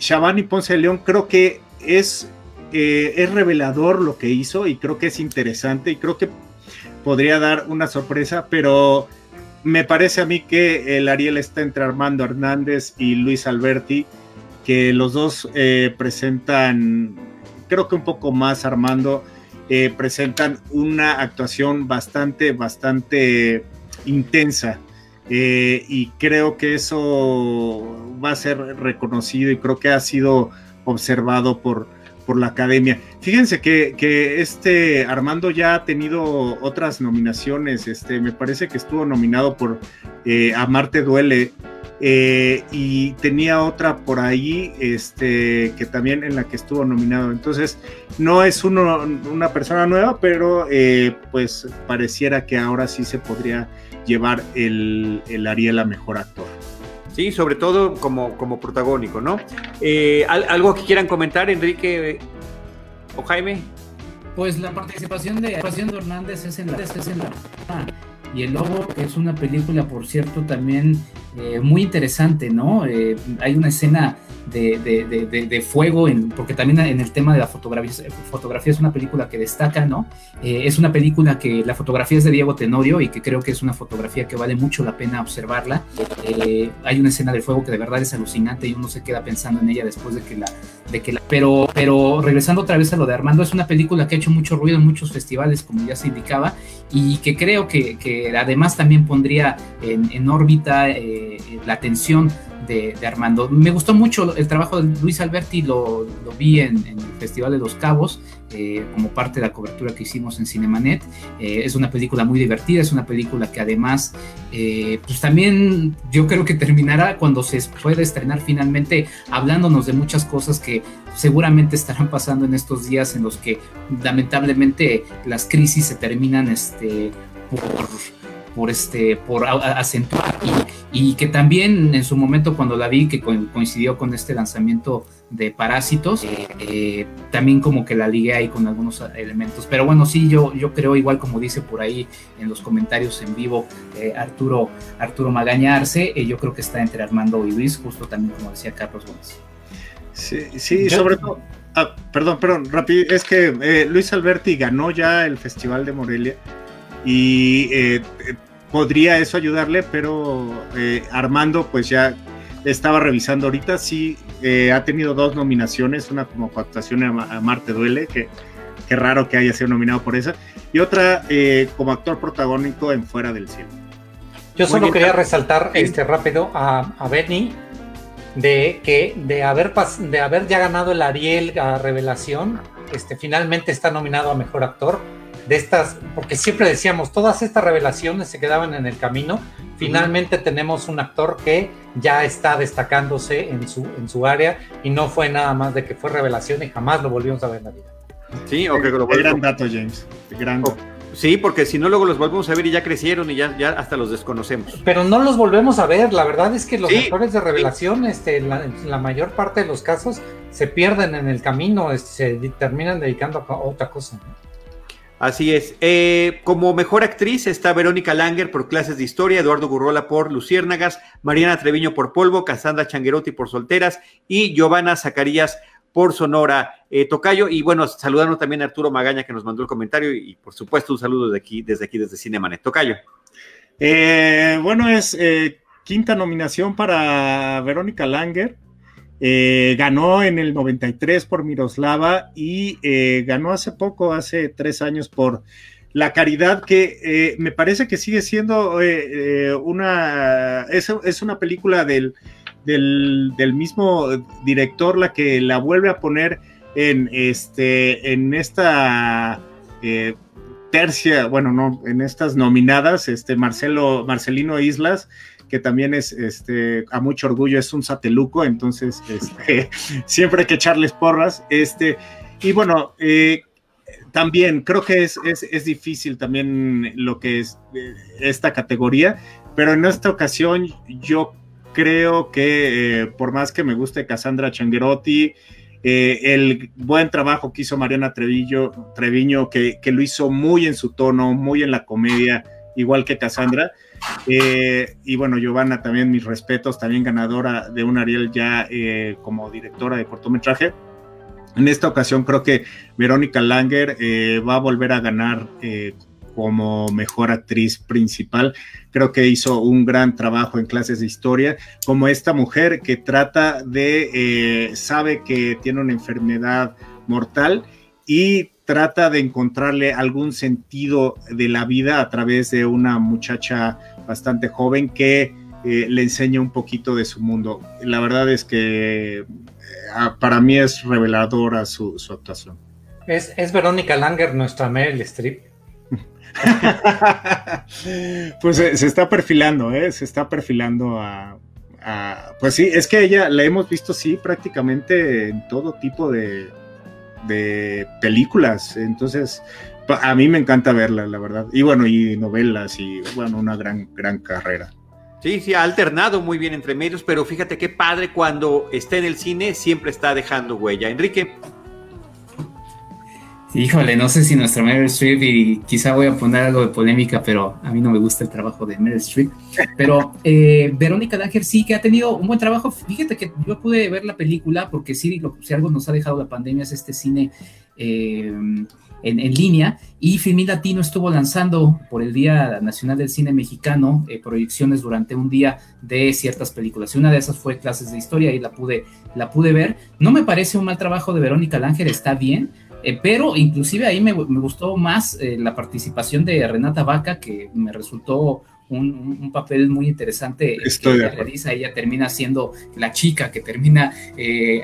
Shabani Ponce de León creo que es, eh, es revelador lo que hizo y creo que es interesante y creo que podría dar una sorpresa, pero me parece a mí que el Ariel está entre Armando Hernández y Luis Alberti, que los dos eh, presentan, creo que un poco más Armando, eh, presentan una actuación bastante, bastante intensa eh, y creo que eso va a ser reconocido y creo que ha sido observado por, por la academia. Fíjense que, este Armando ya ha tenido otras nominaciones, este, me parece que estuvo nominado por eh, Amarte Duele eh, y tenía otra por ahí este, que también en la que estuvo nominado. Entonces, no es uno, una persona nueva, pero pues pareciera que ahora sí se podría llevar el, el Ariel a mejor actor. Sí, sobre todo como, como protagónico, ¿no? Eh, ¿Algo que quieran comentar, Enrique o Jaime? Pues la participación de, Hernández es en la, es en la y El Lobo, que es una película, por cierto, también eh, muy interesante, ¿no? Eh, hay una escena de, fuego, en, porque también en el tema de la fotografía, fotografía es una película que destaca, ¿no? Eh, es una película que la fotografía es de Diego Tenorio y que creo que es una fotografía que vale mucho la pena observarla. hay una escena de fuego que de verdad es alucinante y uno se queda pensando en ella después de que la... De que la pero, pero regresando otra vez a lo de Armando, es una película que ha hecho mucho ruido en muchos festivales, como ya se indicaba, y que creo que, que además también pondría en, en órbita la atención de, Armando. Me gustó mucho el trabajo de Luis Alberti, lo, vi en, el Festival de los Cabos, eh, como parte de la cobertura que hicimos en Cinemanet. Eh, es una película muy divertida, es una película que además, eh, pues también yo creo que terminará cuando se pueda estrenar finalmente, hablándonos de muchas cosas que seguramente estarán pasando en estos días en los que lamentablemente las crisis se terminan este, por por este por acentuar. Y, que también en su momento cuando la vi que coincidió con este lanzamiento de Parásitos eh, eh, también como que la ligué ahí con algunos elementos. Pero bueno sí yo yo creo igual como dice por ahí en los comentarios en vivo eh, Arturo Arturo Magañarse yo creo que está entre Armando y Luis justo también como decía Carlos Gómez. Sí sí sobre todo ah, perdón perdón rápido es que Luis Alberti ganó ya el Festival de Morelia y eh, podría eso ayudarle, pero eh, Armando pues ya estaba revisando ahorita, sí eh, ha tenido dos nominaciones, una como actuación a, Marte Duele, que, qué raro que haya sido nominado por esa, y otra como actor protagónico en Fuera del Cielo. Yo solo quería resaltar este rápido a, a Benny de que de haber de haber ya ganado el Ariel a Revelación, este finalmente está nominado a mejor actor de estas, porque siempre decíamos, todas estas revelaciones se quedaban en el camino. Finalmente tenemos un actor que ya está destacándose en su, en su área y no fue nada más de que fue revelación y jamás lo volvimos a ver en la vida. Sí, o que lo Gran dato, James. Gran Sí, porque si no luego los volvemos a ver y ya crecieron y ya, ya hasta los desconocemos. Pero no los volvemos a ver, la verdad es que los actores de revelación, este, en la, mayor parte de los casos, se pierden en el camino, este, se terminan dedicando a otra cosa. Así es. Eh, como mejor actriz está Verónica Langer por Clases de Historia, Eduardo Gurrola por Luciérnagas, Mariana Treviño por Polvo, Cassandra Changuerotti por Solteras y Giovanna Zacarías por Sonora eh, Tocayo. Y bueno, saludando también a Arturo Magaña que nos mandó el comentario y, por supuesto un saludo de aquí, desde aquí, desde Cinemanet. Tocayo. Eh, bueno, es quinta nominación para Verónica Langer. Eh, ganó en el 93 por Miroslava y eh, ganó hace poco, hace tres años, por La Caridad, que eh, me parece que sigue siendo una. Es, una película del, del, mismo director la que la vuelve a poner en, este, en esta. tercia, bueno, no, en estas nominadas, este Marcelo, Marcelino Islas, que también es este, a mucho orgullo, es un sateluco, entonces este, siempre hay que echarles porras. Este, y bueno, eh, también creo que es, es, difícil también lo que es eh, esta categoría, pero en esta ocasión yo creo que eh, por más que me guste Cassandra Changuerotti, el buen trabajo que hizo Mariana Trevillo, Treviño, que, que, lo hizo muy en su tono, muy en la comedia, igual que Cassandra, eh, y bueno, Giovanna, también mis respetos, también ganadora de un Ariel ya eh, como directora de cortometraje. En esta ocasión creo que Verónica Langer eh, va a volver a ganar como mejor actriz principal. Creo que hizo un gran trabajo en clases de historia, como esta mujer que trata de, sabe que tiene una enfermedad mortal y trata de encontrarle algún sentido de la vida a través de una muchacha bastante joven que eh, le enseña un poquito de su mundo. La verdad es que eh, para mí es reveladora su, actuación. Es, Verónica Langer nuestra Meryl Streep. pues se, está perfilando, ¿eh? se está perfilando a, Pues sí, es que ella la hemos visto, sí, prácticamente en todo tipo de, de películas. Entonces, a mí me encanta verla, la verdad. Y bueno, y novelas y bueno, una gran, gran carrera. Sí, sí, ha alternado muy bien entre medios, pero fíjate qué padre cuando está en el cine siempre está dejando huella. Enrique. Híjole, no sé si nuestra Meryl Streep, y quizá voy a poner algo de polémica, pero a mí no me gusta el trabajo de Meryl Streep. Pero eh, Verónica Danger sí que ha tenido un buen trabajo. Fíjate que yo pude ver la película, porque sí, lo, si algo nos ha dejado la pandemia es este cine eh, en, línea. Y Filmin Latino estuvo lanzando por el Día Nacional del Cine Mexicano eh, proyecciones durante un día de ciertas películas. Y una de esas fue clases de historia y la pude, la pude ver. No me parece un mal trabajo de Verónica Danger, está bien eh, pero inclusive ahí me, gustó más eh, la participación de Renata Vaca, que me resultó un, papel muy interesante Estoy que ella realiza. Ella termina siendo la chica que termina eh,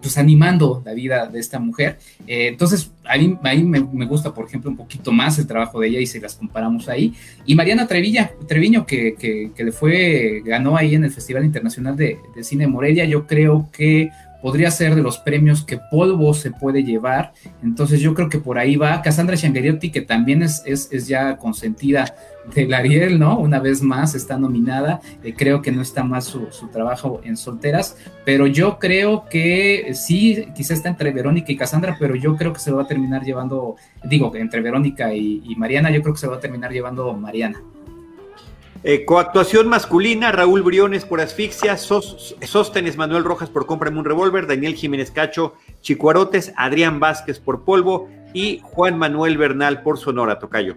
pues animando la vida de esta mujer. entonces, ahí, ahí me, gusta, por ejemplo, un poquito más el trabajo de ella y si las comparamos ahí. Y Mariana Trevilla, Treviño, que, que, le fue, ganó ahí en el Festival Internacional de, de Cine Morelia, yo creo que podría ser de los premios que Polvo se puede llevar. Entonces yo creo que por ahí va. Cassandra Shangeriotti, que también es, es, ya consentida del Ariel, ¿no? Una vez más está nominada. Eh, creo que no está más su, trabajo en solteras, pero yo creo que sí, quizá está entre Verónica y Cassandra, pero yo creo que se va a terminar llevando, digo, entre Verónica y, Mariana, yo creo que se va a terminar llevando Mariana. Eh, coactuación masculina, Raúl Briones por asfixia, Sóstenes Manuel Rojas por cómprame un revólver, Daniel Jiménez Cacho, Chicuarotes, Adrián Vázquez por polvo y Juan Manuel Bernal por Sonora, Tocayo.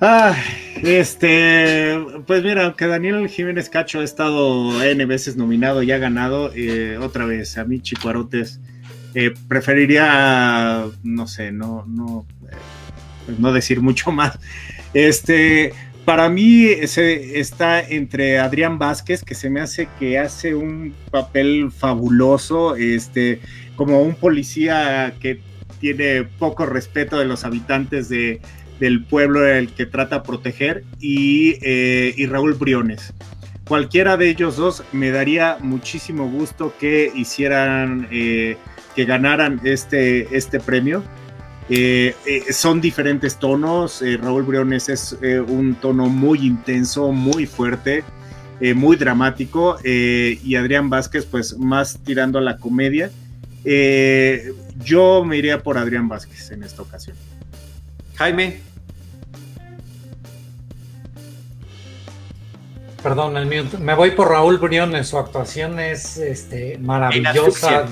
Ah, este, pues mira, aunque Daniel Jiménez Cacho ha estado N veces nominado y ha ganado, eh, otra vez, a mí Chicuarotes, eh, preferiría, no sé, no, no, pues no decir mucho más. Este, para mí está entre Adrián Vázquez, que se me hace que hace un papel fabuloso, este, como un policía que tiene poco respeto de los habitantes de, del pueblo el que trata de proteger, y, eh, y Raúl Briones. Cualquiera de ellos dos me daría muchísimo gusto que hicieran, eh, que ganaran este, este premio eh, eh, son diferentes tonos. Eh, Raúl Briones es un tono muy intenso, muy fuerte, muy dramático. y Adrián Vázquez, pues más tirando a la comedia. yo me iría por Adrián Vázquez en esta ocasión. Jaime. Perdón, el Me voy por Raúl Briones. Su actuación es este, maravillosa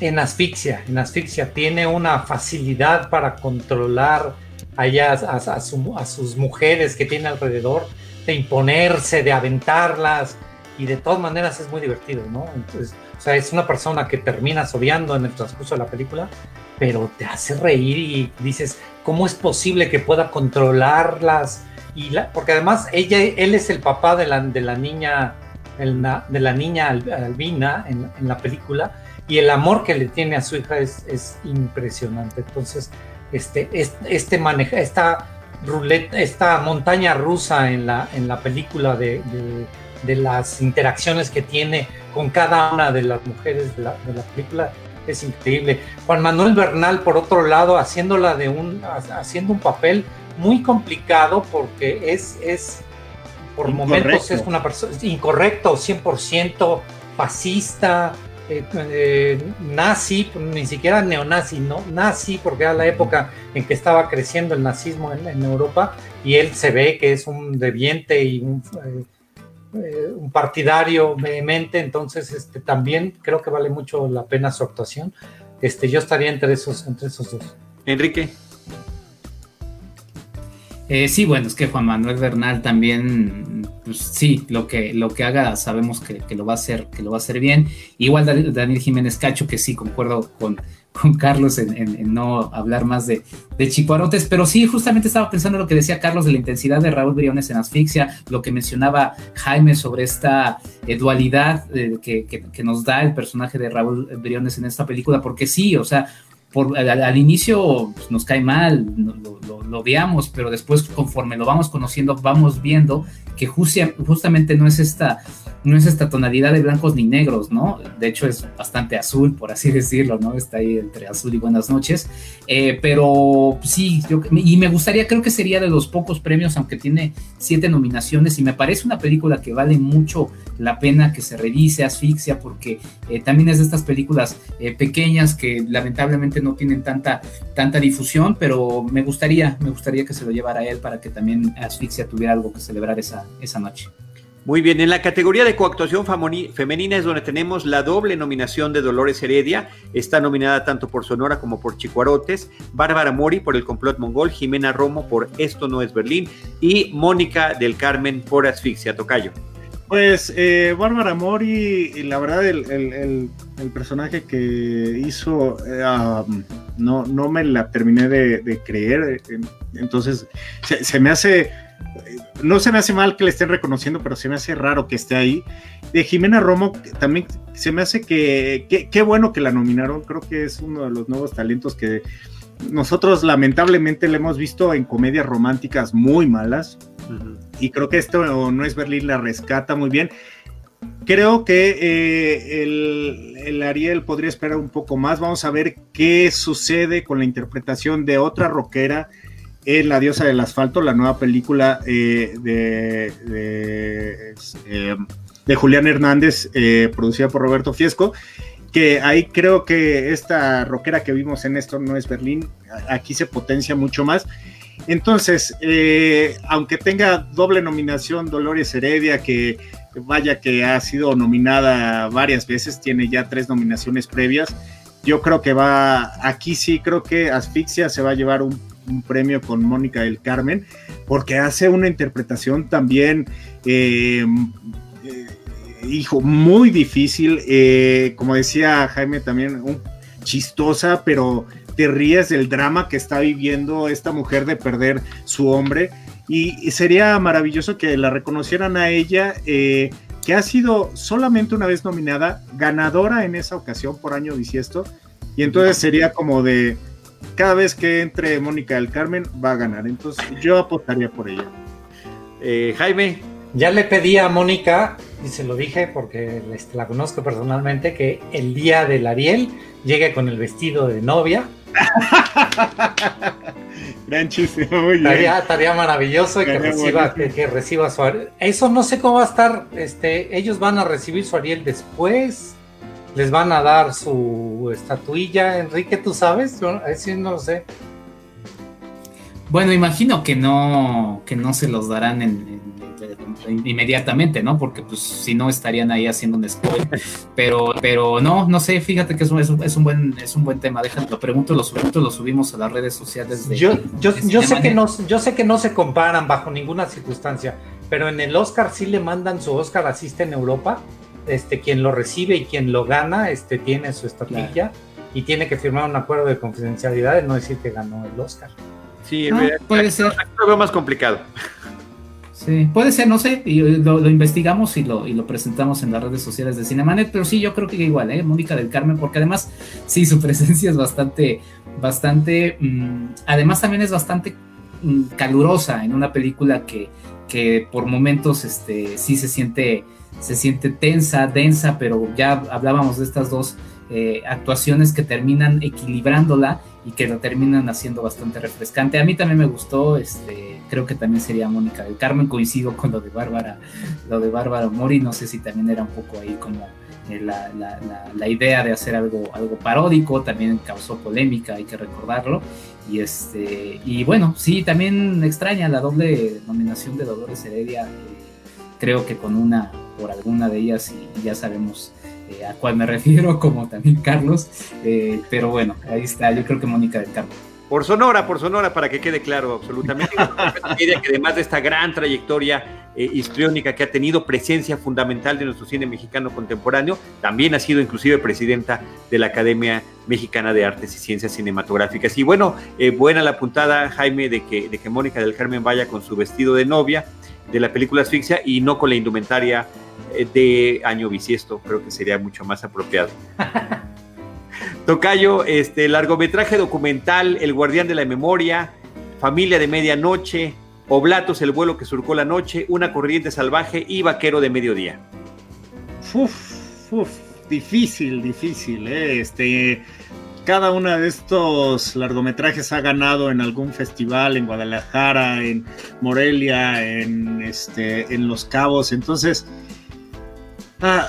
en asfixia, en asfixia, tiene una facilidad para controlar allá a, sus mujeres que tiene alrededor, de imponerse, de aventarlas, y de todas maneras es muy divertido, ¿no? O sea, es una persona que termina odiando en el transcurso de la película, pero te hace reír y dices, ¿cómo es posible que pueda controlarlas? Y la, porque además ella, él es el papá de la, de la niña, de la niña albina en la película, y el amor que le tiene a su hija es, impresionante. Entonces, este, este, maneja, esta ruleta, esta montaña rusa en la, en la película de, las interacciones que tiene con cada una de las mujeres de la, película es increíble. Juan Manuel Bernal, por otro lado, haciéndola de un, haciendo un papel muy complicado porque es, es por momentos es una persona incorrecto, 100% fascista, eh, eh, nazi, ni siquiera neonazi, ¿no? Nazi, porque era la época en que estaba creciendo el nazismo en, Europa y él se ve que es un deviente y un, eh, un partidario vehemente, entonces este, también creo que vale mucho la pena su actuación. Este, yo estaría entre esos, entre esos dos. Enrique. Eh, sí, bueno, es que Juan Manuel Bernal también, pues sí, lo que, lo que haga sabemos que, lo va a hacer, que lo va a hacer bien. Igual Daniel Jiménez Cacho, que sí, concuerdo con, con Carlos en, no hablar más de, de Chicuarotes, pero sí, justamente estaba pensando lo que decía Carlos de la intensidad de Raúl Briones en Asfixia, lo que mencionaba Jaime sobre esta eh, dualidad eh, que, que, nos da el personaje de Raúl Briones en esta película, porque sí, o sea, al, inicio pues, nos cae mal, lo, lo, veamos, pero después conforme lo vamos conociendo, vamos viendo que justamente no es esta no es esta tonalidad de blancos ni negros, ¿no? De hecho es bastante azul, por así decirlo, ¿no? Está ahí entre azul y buenas noches. Eh, pero sí, yo, y me gustaría, creo que sería de los pocos premios, aunque tiene siete nominaciones, y me parece una película que vale mucho la pena que se revise, asfixia, porque eh, también es de estas películas eh, pequeñas que lamentablemente no tienen tanta, tanta difusión, pero me gustaría, me gustaría que se lo llevara a él para que también asfixia tuviera algo que celebrar esa, esa noche. Muy bien, en la categoría de coactuación femenina es donde tenemos la doble nominación de Dolores Heredia. Está nominada tanto por Sonora como por Chicuarotes, Bárbara Mori por El complot mongol, Jimena Romo por Esto no es Berlín y Mónica del Carmen por Asfixia Tocayo. Pues eh, Bárbara Mori, la verdad, el, personaje que hizo, eh, no, no me la terminé de, creer. Eh, entonces, se me hace no se me hace mal que le estén reconociendo, pero se me hace raro que esté ahí. De Jimena Romo también se me hace que qué bueno que la nominaron, creo que es uno de los nuevos talentos que nosotros lamentablemente le hemos visto en comedias románticas muy malas y creo que esto no es Berlín la rescata muy bien. Creo que eh, el, el, Ariel podría esperar un poco más. Vamos a ver qué sucede con la interpretación de otra rockera en La diosa del asfalto, la nueva película eh, de, eh, de, Julián Hernández, eh, producida por Roberto Fiesco, que ahí creo que esta rockera que vimos en esto no es Berlín, aquí se potencia mucho más. Entonces, aunque tenga doble nominación Dolores Heredia, que vaya que ha sido nominada varias veces, tiene ya tres nominaciones previas, yo creo que va, aquí sí creo que Asfixia se va a llevar un un premio con Mónica del Carmen, porque hace una interpretación también, eh, eh, hijo, muy difícil, eh, como decía Jaime también, un, chistosa, pero te ríes del drama que está viviendo esta mujer de perder su hombre. Y, sería maravilloso que la reconocieran a ella, que ha sido solamente una vez nominada, ganadora en esa ocasión por año bisiesto. Y entonces sería como de, cada vez que entre Mónica del Carmen va a ganar. Entonces yo apostaría por ella. Eh, Jaime. Ya le pedí a Mónica, y se lo dije porque este, la conozco personalmente, que el día del Ariel llegue con el vestido de novia. Gran chiste, Estaría, maravilloso que reciba, que, reciba su Ariel. Eso no sé cómo va a estar. Este, ellos van a recibir su Ariel después les van a dar su estatuilla. Enrique, ¿tú sabes? Yo sí no lo sé. Bueno, imagino que no, que no se los darán inmediatamente, ¿no? Porque pues si no estarían ahí haciendo un spoiler. Pero, pero no, no sé, fíjate que es un, es un, buen, es un buen tema. Déjame, lo pregunto, lo, pregunto, lo subimos a las redes sociales de. Yo, yo, yo sé que no, yo sé que no se comparan bajo ninguna circunstancia, pero en el Oscar sí le mandan su Oscar asiste en Europa este, quien lo recibe y quien lo gana, este, tiene su estatuilla y tiene que firmar un acuerdo de confidencialidad de no decir que ganó el Oscar. Sí, puede ser. Lo veo más complicado. Sí, puede ser, no sé, y lo, investigamos y lo, y lo presentamos en las redes sociales de Cinemanet, pero sí, yo creo que igual, ¿eh? Mónica del Carmen, porque además, sí, su presencia es bastante, bastante, mm, además también es bastante mm, calurosa en una película que, que por momentos, este, sí se siente se siente tensa, densa, pero ya hablábamos de estas dos eh, actuaciones que terminan equilibrándola y que la terminan haciendo bastante refrescante. A mí también me gustó, este, creo que también sería Mónica del Carmen, coincido con lo de Bárbara, lo de Bárbara Mori, no sé si también era un poco ahí como eh, la, la, idea de hacer algo, algo paródico, también causó polémica, hay que recordarlo. Y este, y bueno, sí, también extraña la doble nominación de Dolores Heredia. Creo que con una por alguna de ellas y ya sabemos eh, a cuál me refiero, como también Carlos, eh, pero bueno, ahí está, yo creo que Mónica del Carmen. Por Sonora, por Sonora, para que quede claro absolutamente. que además de esta gran trayectoria eh, histriónica que ha tenido presencia fundamental de nuestro cine mexicano contemporáneo, también ha sido inclusive presidenta de la Academia Mexicana de Artes y Ciencias Cinematográficas. Y bueno, buena la puntada, Jaime, de que, de que Mónica del Carmen vaya con su vestido de novia de la película Asfixia y no con la indumentaria eh, de año bisiesto, creo que sería mucho más apropiado. Tocayo, este largometraje documental El Guardián de la Memoria, Familia de Medianoche, Oblatos, el vuelo que surcó la noche, Una corriente salvaje y Vaquero de Mediodía. uf, uf, difícil, difícil, ¿eh? este, cada uno de estos largometrajes ha ganado en algún festival en Guadalajara, en Morelia, en, este, en Los Cabos. Entonces, ah,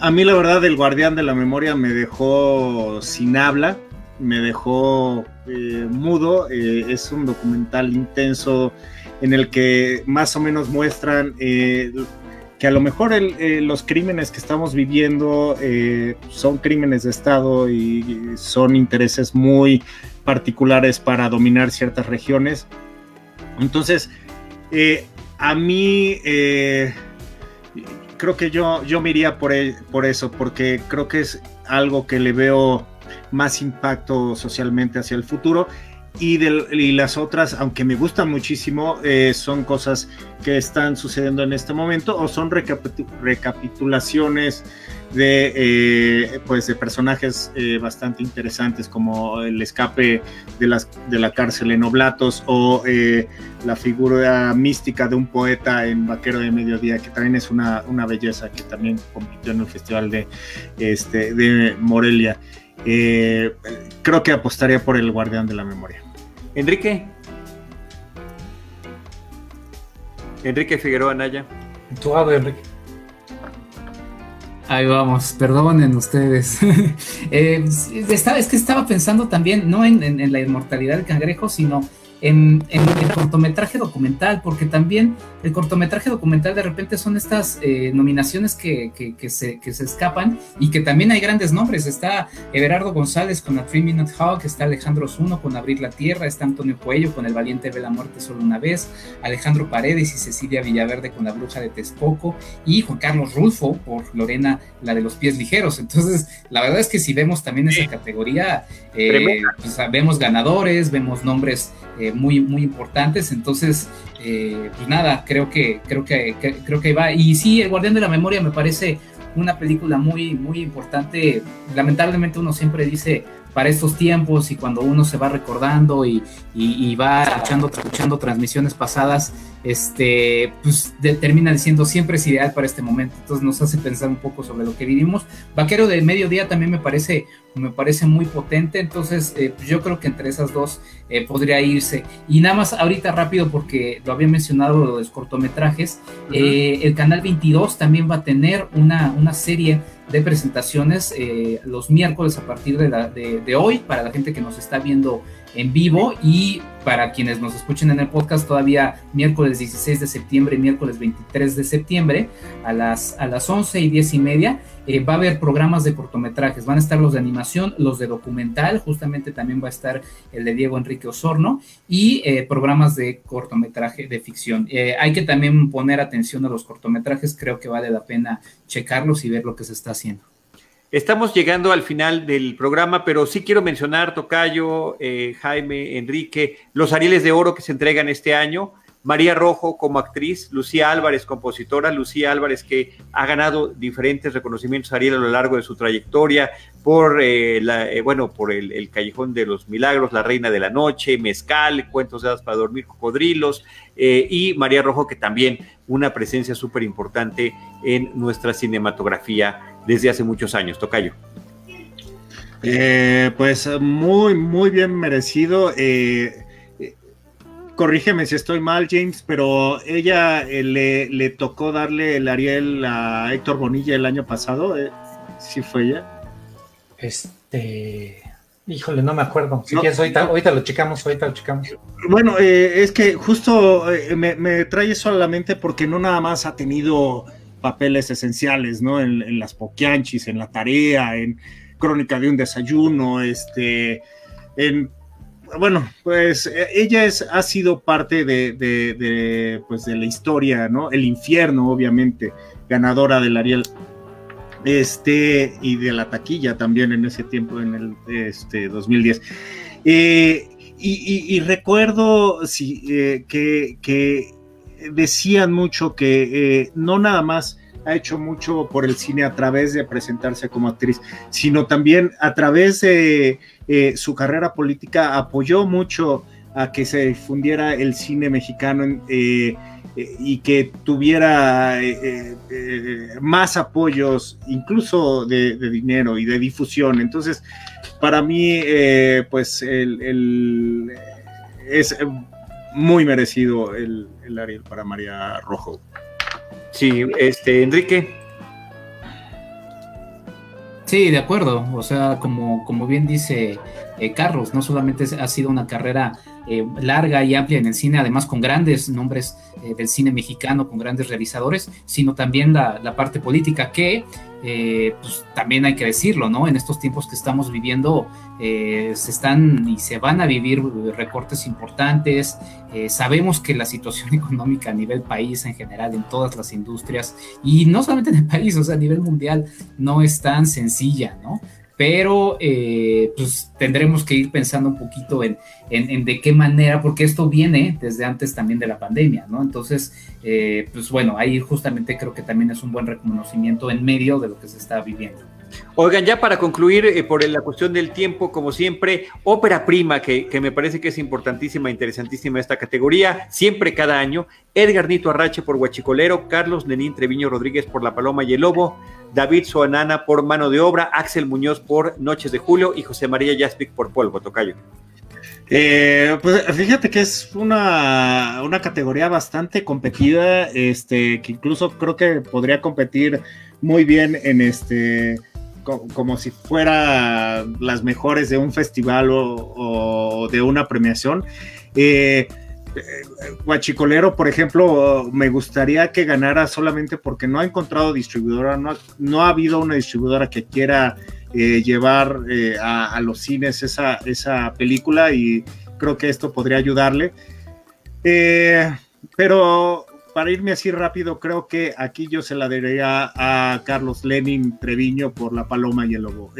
a mí la verdad el Guardián de la Memoria me dejó sin habla, me dejó eh, mudo. Eh, es un documental intenso en el que más o menos muestran eh, que a lo mejor los crímenes que estamos viviendo son crímenes de Estado y, son intereses muy particulares para dominar ciertas regiones. Entonces, a mí creo que yo, yo me iría por, por eso, porque creo que es algo que le veo más impacto socialmente hacia el futuro y, las otras, aunque me gustan muchísimo, eh, son cosas que están sucediendo en este momento o son recapitulaciones de, eh, pues de personajes eh, bastante interesantes como el escape de, la cárcel en Oblatos o la figura mística de un poeta en Vaquero de Mediodía, que también es una, belleza que también compitió en el Festival de, este, de Morelia. creo que apostaría por el Guardián de la Memoria. Enrique. Enrique Figueroa Naya. Tu Enrique. Ahí vamos, perdonen ustedes. Eh, es que estaba pensando también, no en, la inmortalidad del cangrejo, sino en, el cortometraje documental, porque también el cortometraje documental de repente son estas eh, nominaciones que, se, que, se, escapan y que también hay grandes nombres. Está Everardo González con A Three Minute Hawk, está Alejandro Zuno con Abrir la Tierra, está Antonio Cuello con El Valiente ve la Muerte solo una vez, Alejandro Paredes y Cecilia Villaverde con La Bruja de Texcoco y Juan Carlos Rulfo por Lorena, la de los pies ligeros. Entonces, la verdad es que si vemos también esa categoría, eh, pues, vemos ganadores, vemos nombres eh, muy, muy importantes. Entonces, eh, pues nada, creo que, creo que, creo que va. Y sí, El Guardián de la Memoria me parece una película muy, muy importante. Lamentablemente uno siempre dice para estos tiempos y cuando uno se va recordando y, va escuchando, escuchando transmisiones pasadas, este, pues termina diciendo siempre es ideal para este momento. Entonces nos hace pensar un poco sobre lo que vivimos. Vaquero de mediodía también me parece, me parece muy potente. Entonces eh, pues yo creo que entre esas dos eh, podría irse. Y nada más ahorita rápido porque lo había mencionado lo de los cortometrajes. Eh, el canal 22 también va a tener una, una serie de presentaciones los miércoles a partir de, la, de, hoy para la gente que nos está viendo en vivo y para quienes nos escuchen en el podcast todavía miércoles 16 de septiembre miércoles 23 de septiembre a las, a las 11 y 10 y media eh, va a haber programas de cortometrajes, van a estar los de animación, los de documental, justamente también va a estar el de Diego Enrique Osorno y eh, programas de cortometraje de ficción. Eh, hay que también poner atención a los cortometrajes, creo que vale la pena checarlos y ver lo que se está haciendo. Estamos llegando al final del programa, pero sí quiero mencionar, Tocayo, Jaime, Enrique, los Arieles de Oro que se entregan este año. María Rojo como actriz, Lucía Álvarez, compositora, Lucía Álvarez que ha ganado diferentes reconocimientos a Ariel a lo largo de su trayectoria por, eh, eh, bueno, por el, Callejón de los Milagros, La Reina de la Noche, Mezcal, Cuentos de Hadas para Dormir, Cocodrilos, eh, y María Rojo que también una presencia súper importante en nuestra cinematografía desde hace muchos años. Tocayo. pues muy, muy bien merecido corrígeme si estoy mal, James, pero ella eh, le, tocó darle el Ariel a Héctor Bonilla el año pasado. ¿eh? ¿Sí fue ella? Este. Híjole, no me acuerdo. Si quieres, ahorita, lo checamos, ahorita lo checamos. Bueno, eh, es que justo me, trae eso a la mente porque no nada más ha tenido papeles esenciales, ¿no? En, en las poquianchis, en la tarea, en Crónica de un desayuno, este, en bueno, pues e, ella es, ha sido parte de, pues, de la historia, ¿no? El infierno, obviamente, ganadora del Ariel. Este, y de la taquilla también en ese tiempo, en el este, 2010. Eh, y, recuerdo sí, eh, que, decían mucho que eh, no nada más ha hecho mucho por el cine a través de presentarse como actriz, sino también a través de eh, su carrera política apoyó mucho a que se difundiera el cine mexicano, eh, y que tuviera más apoyos, incluso de, dinero y de difusión. Entonces, para mí, pues es muy merecido el Ariel para María Rojo. Sí, este, Enrique. Sí, de acuerdo. O sea, como, como bien dice eh, Carlos, no solamente ha sido una carrera eh, larga y amplia en el cine, además con grandes nombres eh, del cine mexicano, con grandes realizadores, sino también la, la parte política que eh, pues también hay que decirlo, ¿no? En estos tiempos que estamos viviendo, eh, se están y se van a vivir recortes importantes. Eh, sabemos que la situación económica a nivel país en general, en todas las industrias, y no solamente en el país, o sea, a nivel mundial, no es tan sencilla, ¿no? Pero eh, pues tendremos que ir pensando un poquito en, de qué manera, porque esto viene desde antes también de la pandemia, ¿no? Entonces, eh, pues bueno, ahí justamente creo que también es un buen reconocimiento en medio de lo que se está viviendo. Oigan, ya para concluir, eh, por la cuestión del tiempo, como siempre, ópera prima, que, me parece que es importantísima, interesantísima esta categoría, siempre cada año. Edgar Nito Arrache por Huachicolero, Carlos Nenín Treviño Rodríguez por La Paloma y el Lobo, David Soanana por Mano de Obra, Axel Muñoz por Noches de Julio y José María Jaspic por Polvo, Tocayo. Eh, pues fíjate que es una, una, categoría bastante competida, este, que incluso creo que podría competir muy bien en este como, si fuera las mejores de un festival o, de una premiación. Eh, Guachicolero, por ejemplo, me gustaría que ganara solamente porque no ha encontrado distribuidora, no ha, no ha habido una distribuidora que quiera eh, llevar eh, a, los cines esa, esa, película y creo que esto podría ayudarle. Eh, pero para irme así rápido, creo que aquí yo se la daría a Carlos Lenin Treviño por La Paloma y el Lobo.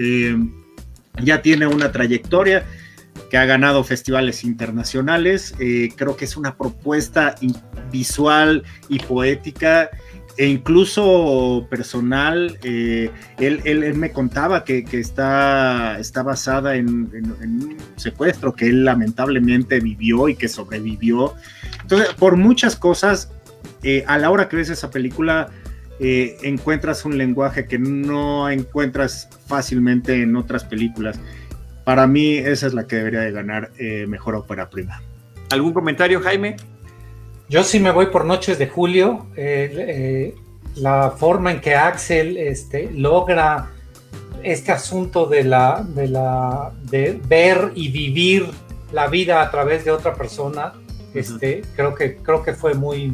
ya tiene una trayectoria que ha ganado festivales internacionales. Eh, creo que es una propuesta visual y poética e incluso personal. Eh, él, me contaba que, está, está, basada en, un secuestro que él lamentablemente vivió y que sobrevivió. Entonces, por muchas cosas, eh, a la hora que ves esa película, encuentras un lenguaje que no encuentras fácilmente en otras películas. Para mí esa es la que debería de ganar eh, mejor ópera prima. ¿Algún comentario, Jaime? Yo sí me voy por Noches de Julio. Eh, eh, la forma en que Axel este, logra este asunto de la, de la de ver y vivir la vida a través de otra persona, este, creo que creo que fue muy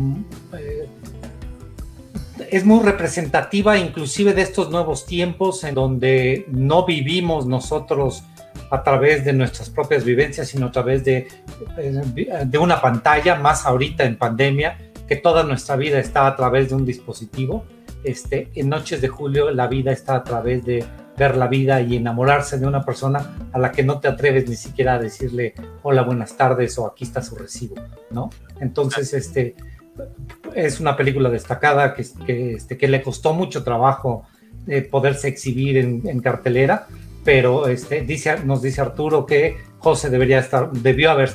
es muy representativa inclusive de estos nuevos tiempos en donde no vivimos nosotros a través de nuestras propias vivencias, sino a través de, eh, de una pantalla, más ahorita en pandemia, que toda nuestra vida está a través de un dispositivo. Este, en Noches de Julio la vida está a través de ver la vida y enamorarse de una persona a la que no te atreves ni siquiera a decirle hola, buenas tardes o aquí está su recibo, ¿no? Entonces, este, es una película destacada que, que, este, que le costó mucho trabajo eh, poderse exhibir en, en, cartelera, pero este, dice, nos dice Arturo que José debería estar, debió haber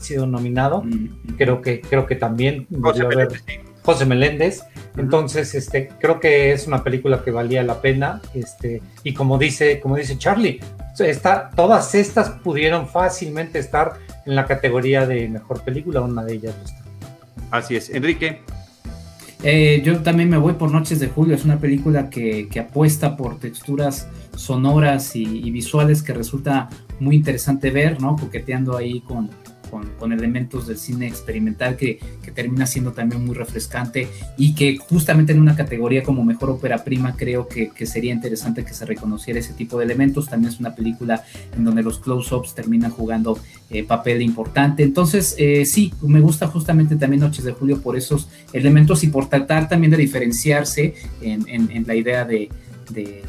sido nominado. Mm. Creo que, creo que también José debió haber. José Meléndez. Entonces, este, creo que es una película que valía la pena. Este, y como dice, como dice Charlie, está, todas estas pudieron fácilmente estar en la categoría de mejor película, una de ellas está. Así es. Enrique. Eh, yo también me voy por Noches de Julio, es una película que, apuesta por texturas sonoras y, visuales que resulta muy interesante ver, ¿no? Coqueteando ahí con, con, elementos del cine experimental que, termina siendo también muy refrescante y que justamente en una categoría como mejor ópera prima creo que, sería interesante que se reconociera ese tipo de elementos. También es una película en donde los close-ups terminan jugando eh, papel importante. Entonces, eh, sí, me gusta justamente también Noches de Julio por esos elementos y por tratar también de diferenciarse en, la idea de de,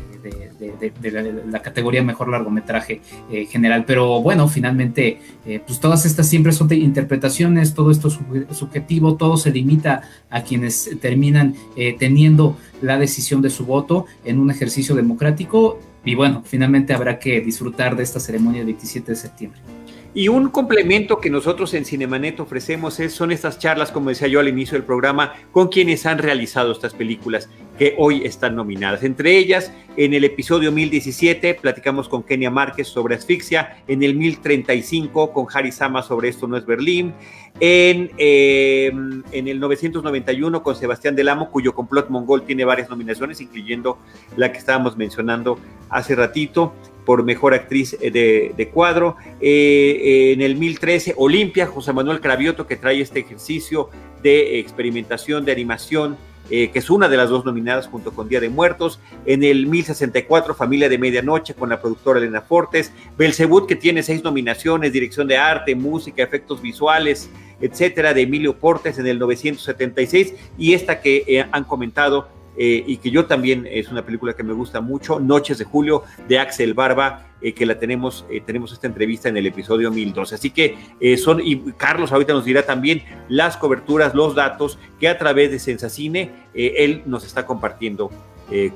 la, categoría mejor largometraje eh, general. Pero bueno, finalmente, eh, pues todas estas siempre son de interpretaciones, todo esto es subjetivo, todo se limita a quienes terminan eh, teniendo la decisión de su voto en un ejercicio democrático. Y bueno, finalmente habrá que disfrutar de esta ceremonia el 27 de septiembre. Y un complemento que nosotros en Cinemanet ofrecemos es, son estas charlas, como decía yo al inicio del programa, con quienes han realizado estas películas que hoy están nominadas. Entre ellas, en el episodio 1017 platicamos con Kenia Márquez sobre asfixia, en el 1035 con Harry Sama sobre Esto no es Berlín, en, eh, en el 991 con Sebastián Del Amo, cuyo complot mongol tiene varias nominaciones, incluyendo la que estábamos mencionando hace ratito por mejor actriz eh, de, cuadro. Eh, en el 1013, Olimpia, José Manuel Cravioto, que trae este ejercicio de experimentación, de animación, eh, que es una de las dos nominadas junto con Día de Muertos. En el 1064, Familia de Medianoche, con la productora Elena Fortes. Belzebut, que tiene seis nominaciones, dirección de arte, música, efectos visuales, etcétera, de Emilio Portes en el 976. Y esta que han comentado eh, y que yo también es una película que me gusta mucho, Noches de Julio de Axel Barba, eh, que la tenemos, eh, tenemos esta entrevista en el episodio 1012. Así que son, y Carlos ahorita nos dirá también las coberturas, los datos que a través de Sensacine él nos está compartiendo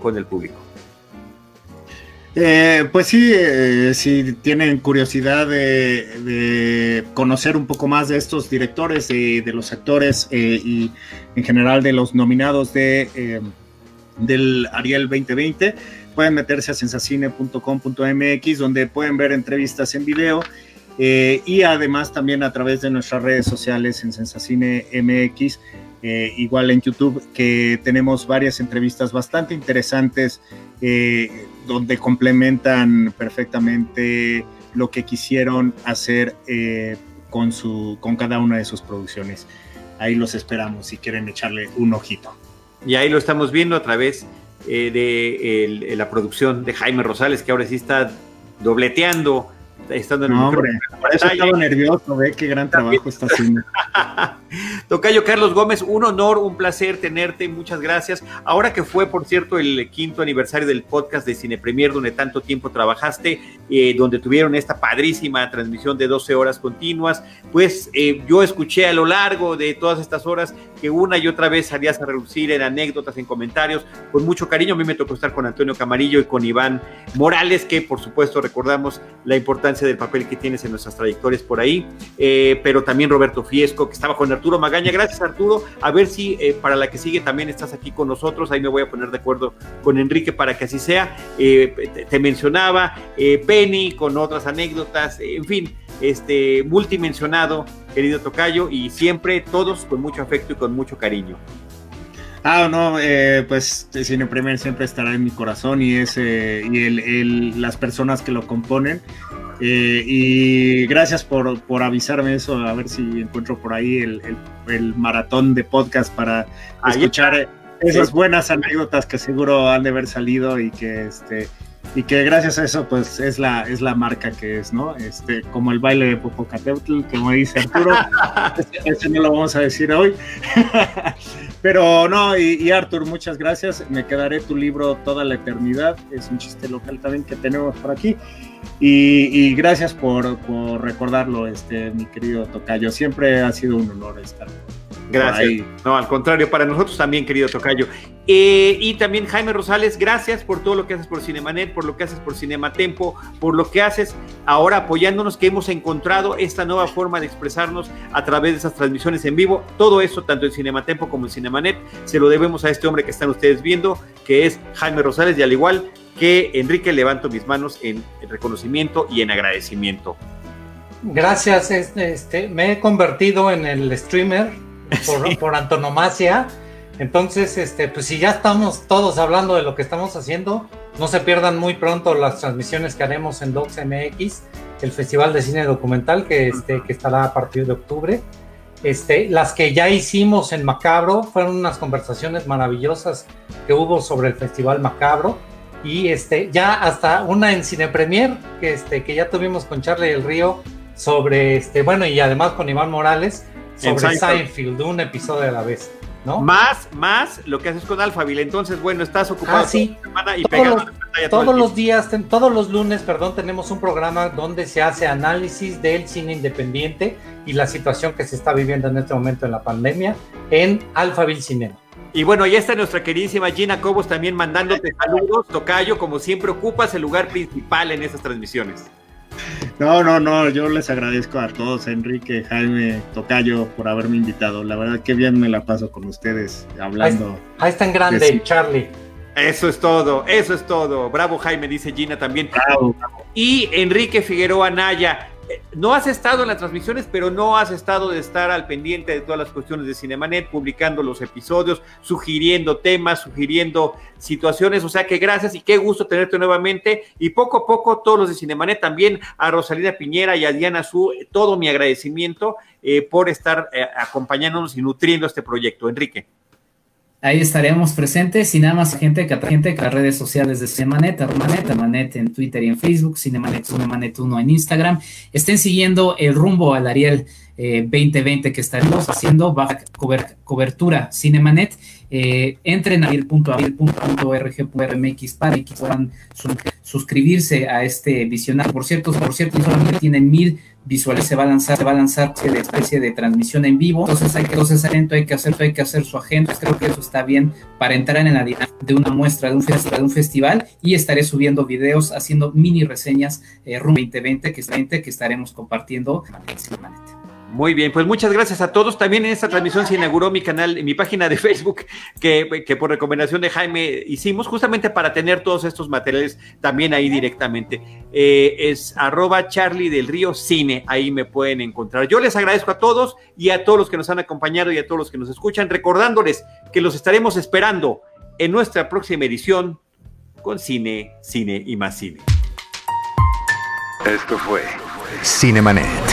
con el público. pues sí, si tienen curiosidad de, conocer un poco más de estos directores, de los actores y en general de los nominados de del Ariel 2020. Pueden meterse a sensacine.com.mx donde pueden ver entrevistas en video eh, y además también a través de nuestras redes sociales en Sensacine MX, eh, igual en YouTube, que tenemos varias entrevistas bastante interesantes eh, donde complementan perfectamente lo que quisieron hacer con, su, con cada una de sus producciones. Ahí los esperamos si quieren echarle un ojito. Y ahí lo estamos viendo a través eh, de la producción de Jaime Rosales, que ahora sí está dobleteando estando en no, hombre, por eso estaba nervioso, ve qué gran trabajo está haciendo. Tocayo Carlos Gómez, un honor, un placer tenerte, muchas gracias. Ahora que fue, por cierto, el quinto aniversario del podcast de Cine Premier, donde tanto tiempo trabajaste, eh, donde tuvieron esta padrísima transmisión de 12 horas continuas, pues eh, yo escuché a lo largo de todas estas horas que una y otra vez salías a reducir en anécdotas, en comentarios, con mucho cariño. A mí me tocó estar con Antonio Camarillo y con Iván Morales, que por supuesto recordamos la importancia del papel que tienes en nuestras trayectorias por ahí, eh, pero también Roberto Fiesco, que estaba con Arturo Magaña. Gracias Arturo, a ver si eh, para la que sigue también estás aquí con nosotros, ahí me voy a poner de acuerdo con Enrique para que así sea. Eh, te, mencionaba Penny con otras anécdotas, en fin, este multimensionado, querido Tocayo, y siempre todos con mucho afecto y con mucho cariño. Ah, no, eh, pues Cine Premier siempre estará en mi corazón y, ese, y el, las personas que lo componen. Eh, y gracias por, por, avisarme eso, a ver si encuentro por ahí el, el, maratón de podcast para escuchar esas buenas anécdotas que seguro han de haber salido y que este y que gracias a eso pues es la es la marca que es, ¿no? Este como el baile de Popocatépetl, como dice Arturo, ese, no lo vamos a decir hoy. Pero no, y, Artur, muchas gracias. Me quedaré tu libro toda la eternidad. Es un chiste local también que tenemos por aquí. Y, gracias por, por, recordarlo, este, mi querido Tocayo. Siempre ha sido un honor estar Gracias. No, al contrario, para nosotros también, querido Tocayo. Eh, y también Jaime Rosales, gracias por todo lo que haces por Cinemanet, por lo que haces por Cinema Tempo, por lo que haces ahora apoyándonos, que hemos encontrado esta nueva forma de expresarnos a través de esas transmisiones en vivo. Todo eso, tanto en Cinema Tempo como en Cinemanet, se lo debemos a este hombre que están ustedes viendo, que es Jaime Rosales, y al igual que Enrique, levanto mis manos en reconocimiento y en agradecimiento. Gracias, este, este me he convertido en el streamer por, antonomasia. Entonces, este, pues si ya estamos todos hablando de lo que estamos haciendo, no se pierdan muy pronto las transmisiones que haremos en Docs MX, el Festival de Cine Documental que, este, que estará a partir de octubre. Este, las que ya hicimos en Macabro fueron unas conversaciones maravillosas que hubo sobre el Festival Macabro y este, ya hasta una en Cine Premier que, este, que ya tuvimos con Charlie del Río sobre, este, bueno, y además con Iván Morales sobre Seinfeld. un episodio a la vez, ¿no? Más, más lo que haces con Alphaville. Entonces, bueno, estás ocupado ah, sí. semana y todos, los, todos los días, todos los lunes, perdón, tenemos un programa donde se hace análisis del cine independiente y la situación que se está viviendo en este momento en la pandemia en Alphaville Cinema. Y bueno, ya está nuestra queridísima Gina Cobos también mandándote saludos. Tocayo, como siempre, ocupas el lugar principal en esas transmisiones. No, no, no, yo les agradezco a todos, Enrique, Jaime, Tocayo, por haberme invitado. La verdad que bien me la paso con ustedes hablando. Ahí, está en grande, Charlie. Eso es todo, eso es todo. Bravo Jaime, dice Gina también. Bravo. Y Enrique Figueroa Naya, no has estado en las transmisiones, pero no has estado de estar al pendiente de todas las cuestiones de Cinemanet, publicando los episodios, sugiriendo temas, sugiriendo situaciones. O sea que gracias y qué gusto tenerte nuevamente. Y poco a poco, todos los de Cinemanet, también a Rosalina Piñera y a Diana Su, todo mi agradecimiento eh, por estar eh, acompañándonos y nutriendo este proyecto. Enrique. Ahí estaremos presentes y nada más gente que gente que las redes sociales de Cinemanet, Armanet, Manet en Twitter y en Facebook, Cinemanet, Cinemanet 1 en Instagram. Estén siguiendo el rumbo al Ariel 2020 que estaremos haciendo baja cobertura Cinemanet. Eh, entren a ir.org.mx para que puedan suscribirse a este visionario. Por cierto, por cierto, solamente tienen mil visuales, se va a lanzar, se va a lanzar de especie de transmisión en vivo. Entonces hay que, entonces hay que hacer, hay que hacer su agenda. Creo que eso está bien para entrar en la dinámica de una muestra de un, festival, de un festival y estaré subiendo videos, haciendo mini reseñas eh, 2020 que, que estaremos compartiendo en muy bien, pues muchas gracias a todos. También en esta transmisión se inauguró mi canal, mi página de Facebook, que, por recomendación de Jaime hicimos, justamente para tener todos estos materiales también ahí directamente. Eh, es arroba Charlie del Río Cine, ahí me pueden encontrar. Yo les agradezco a todos y a todos los que nos han acompañado y a todos los que nos escuchan, recordándoles que los estaremos esperando en nuestra próxima edición con cine, cine y más cine. Esto fue Cinemanet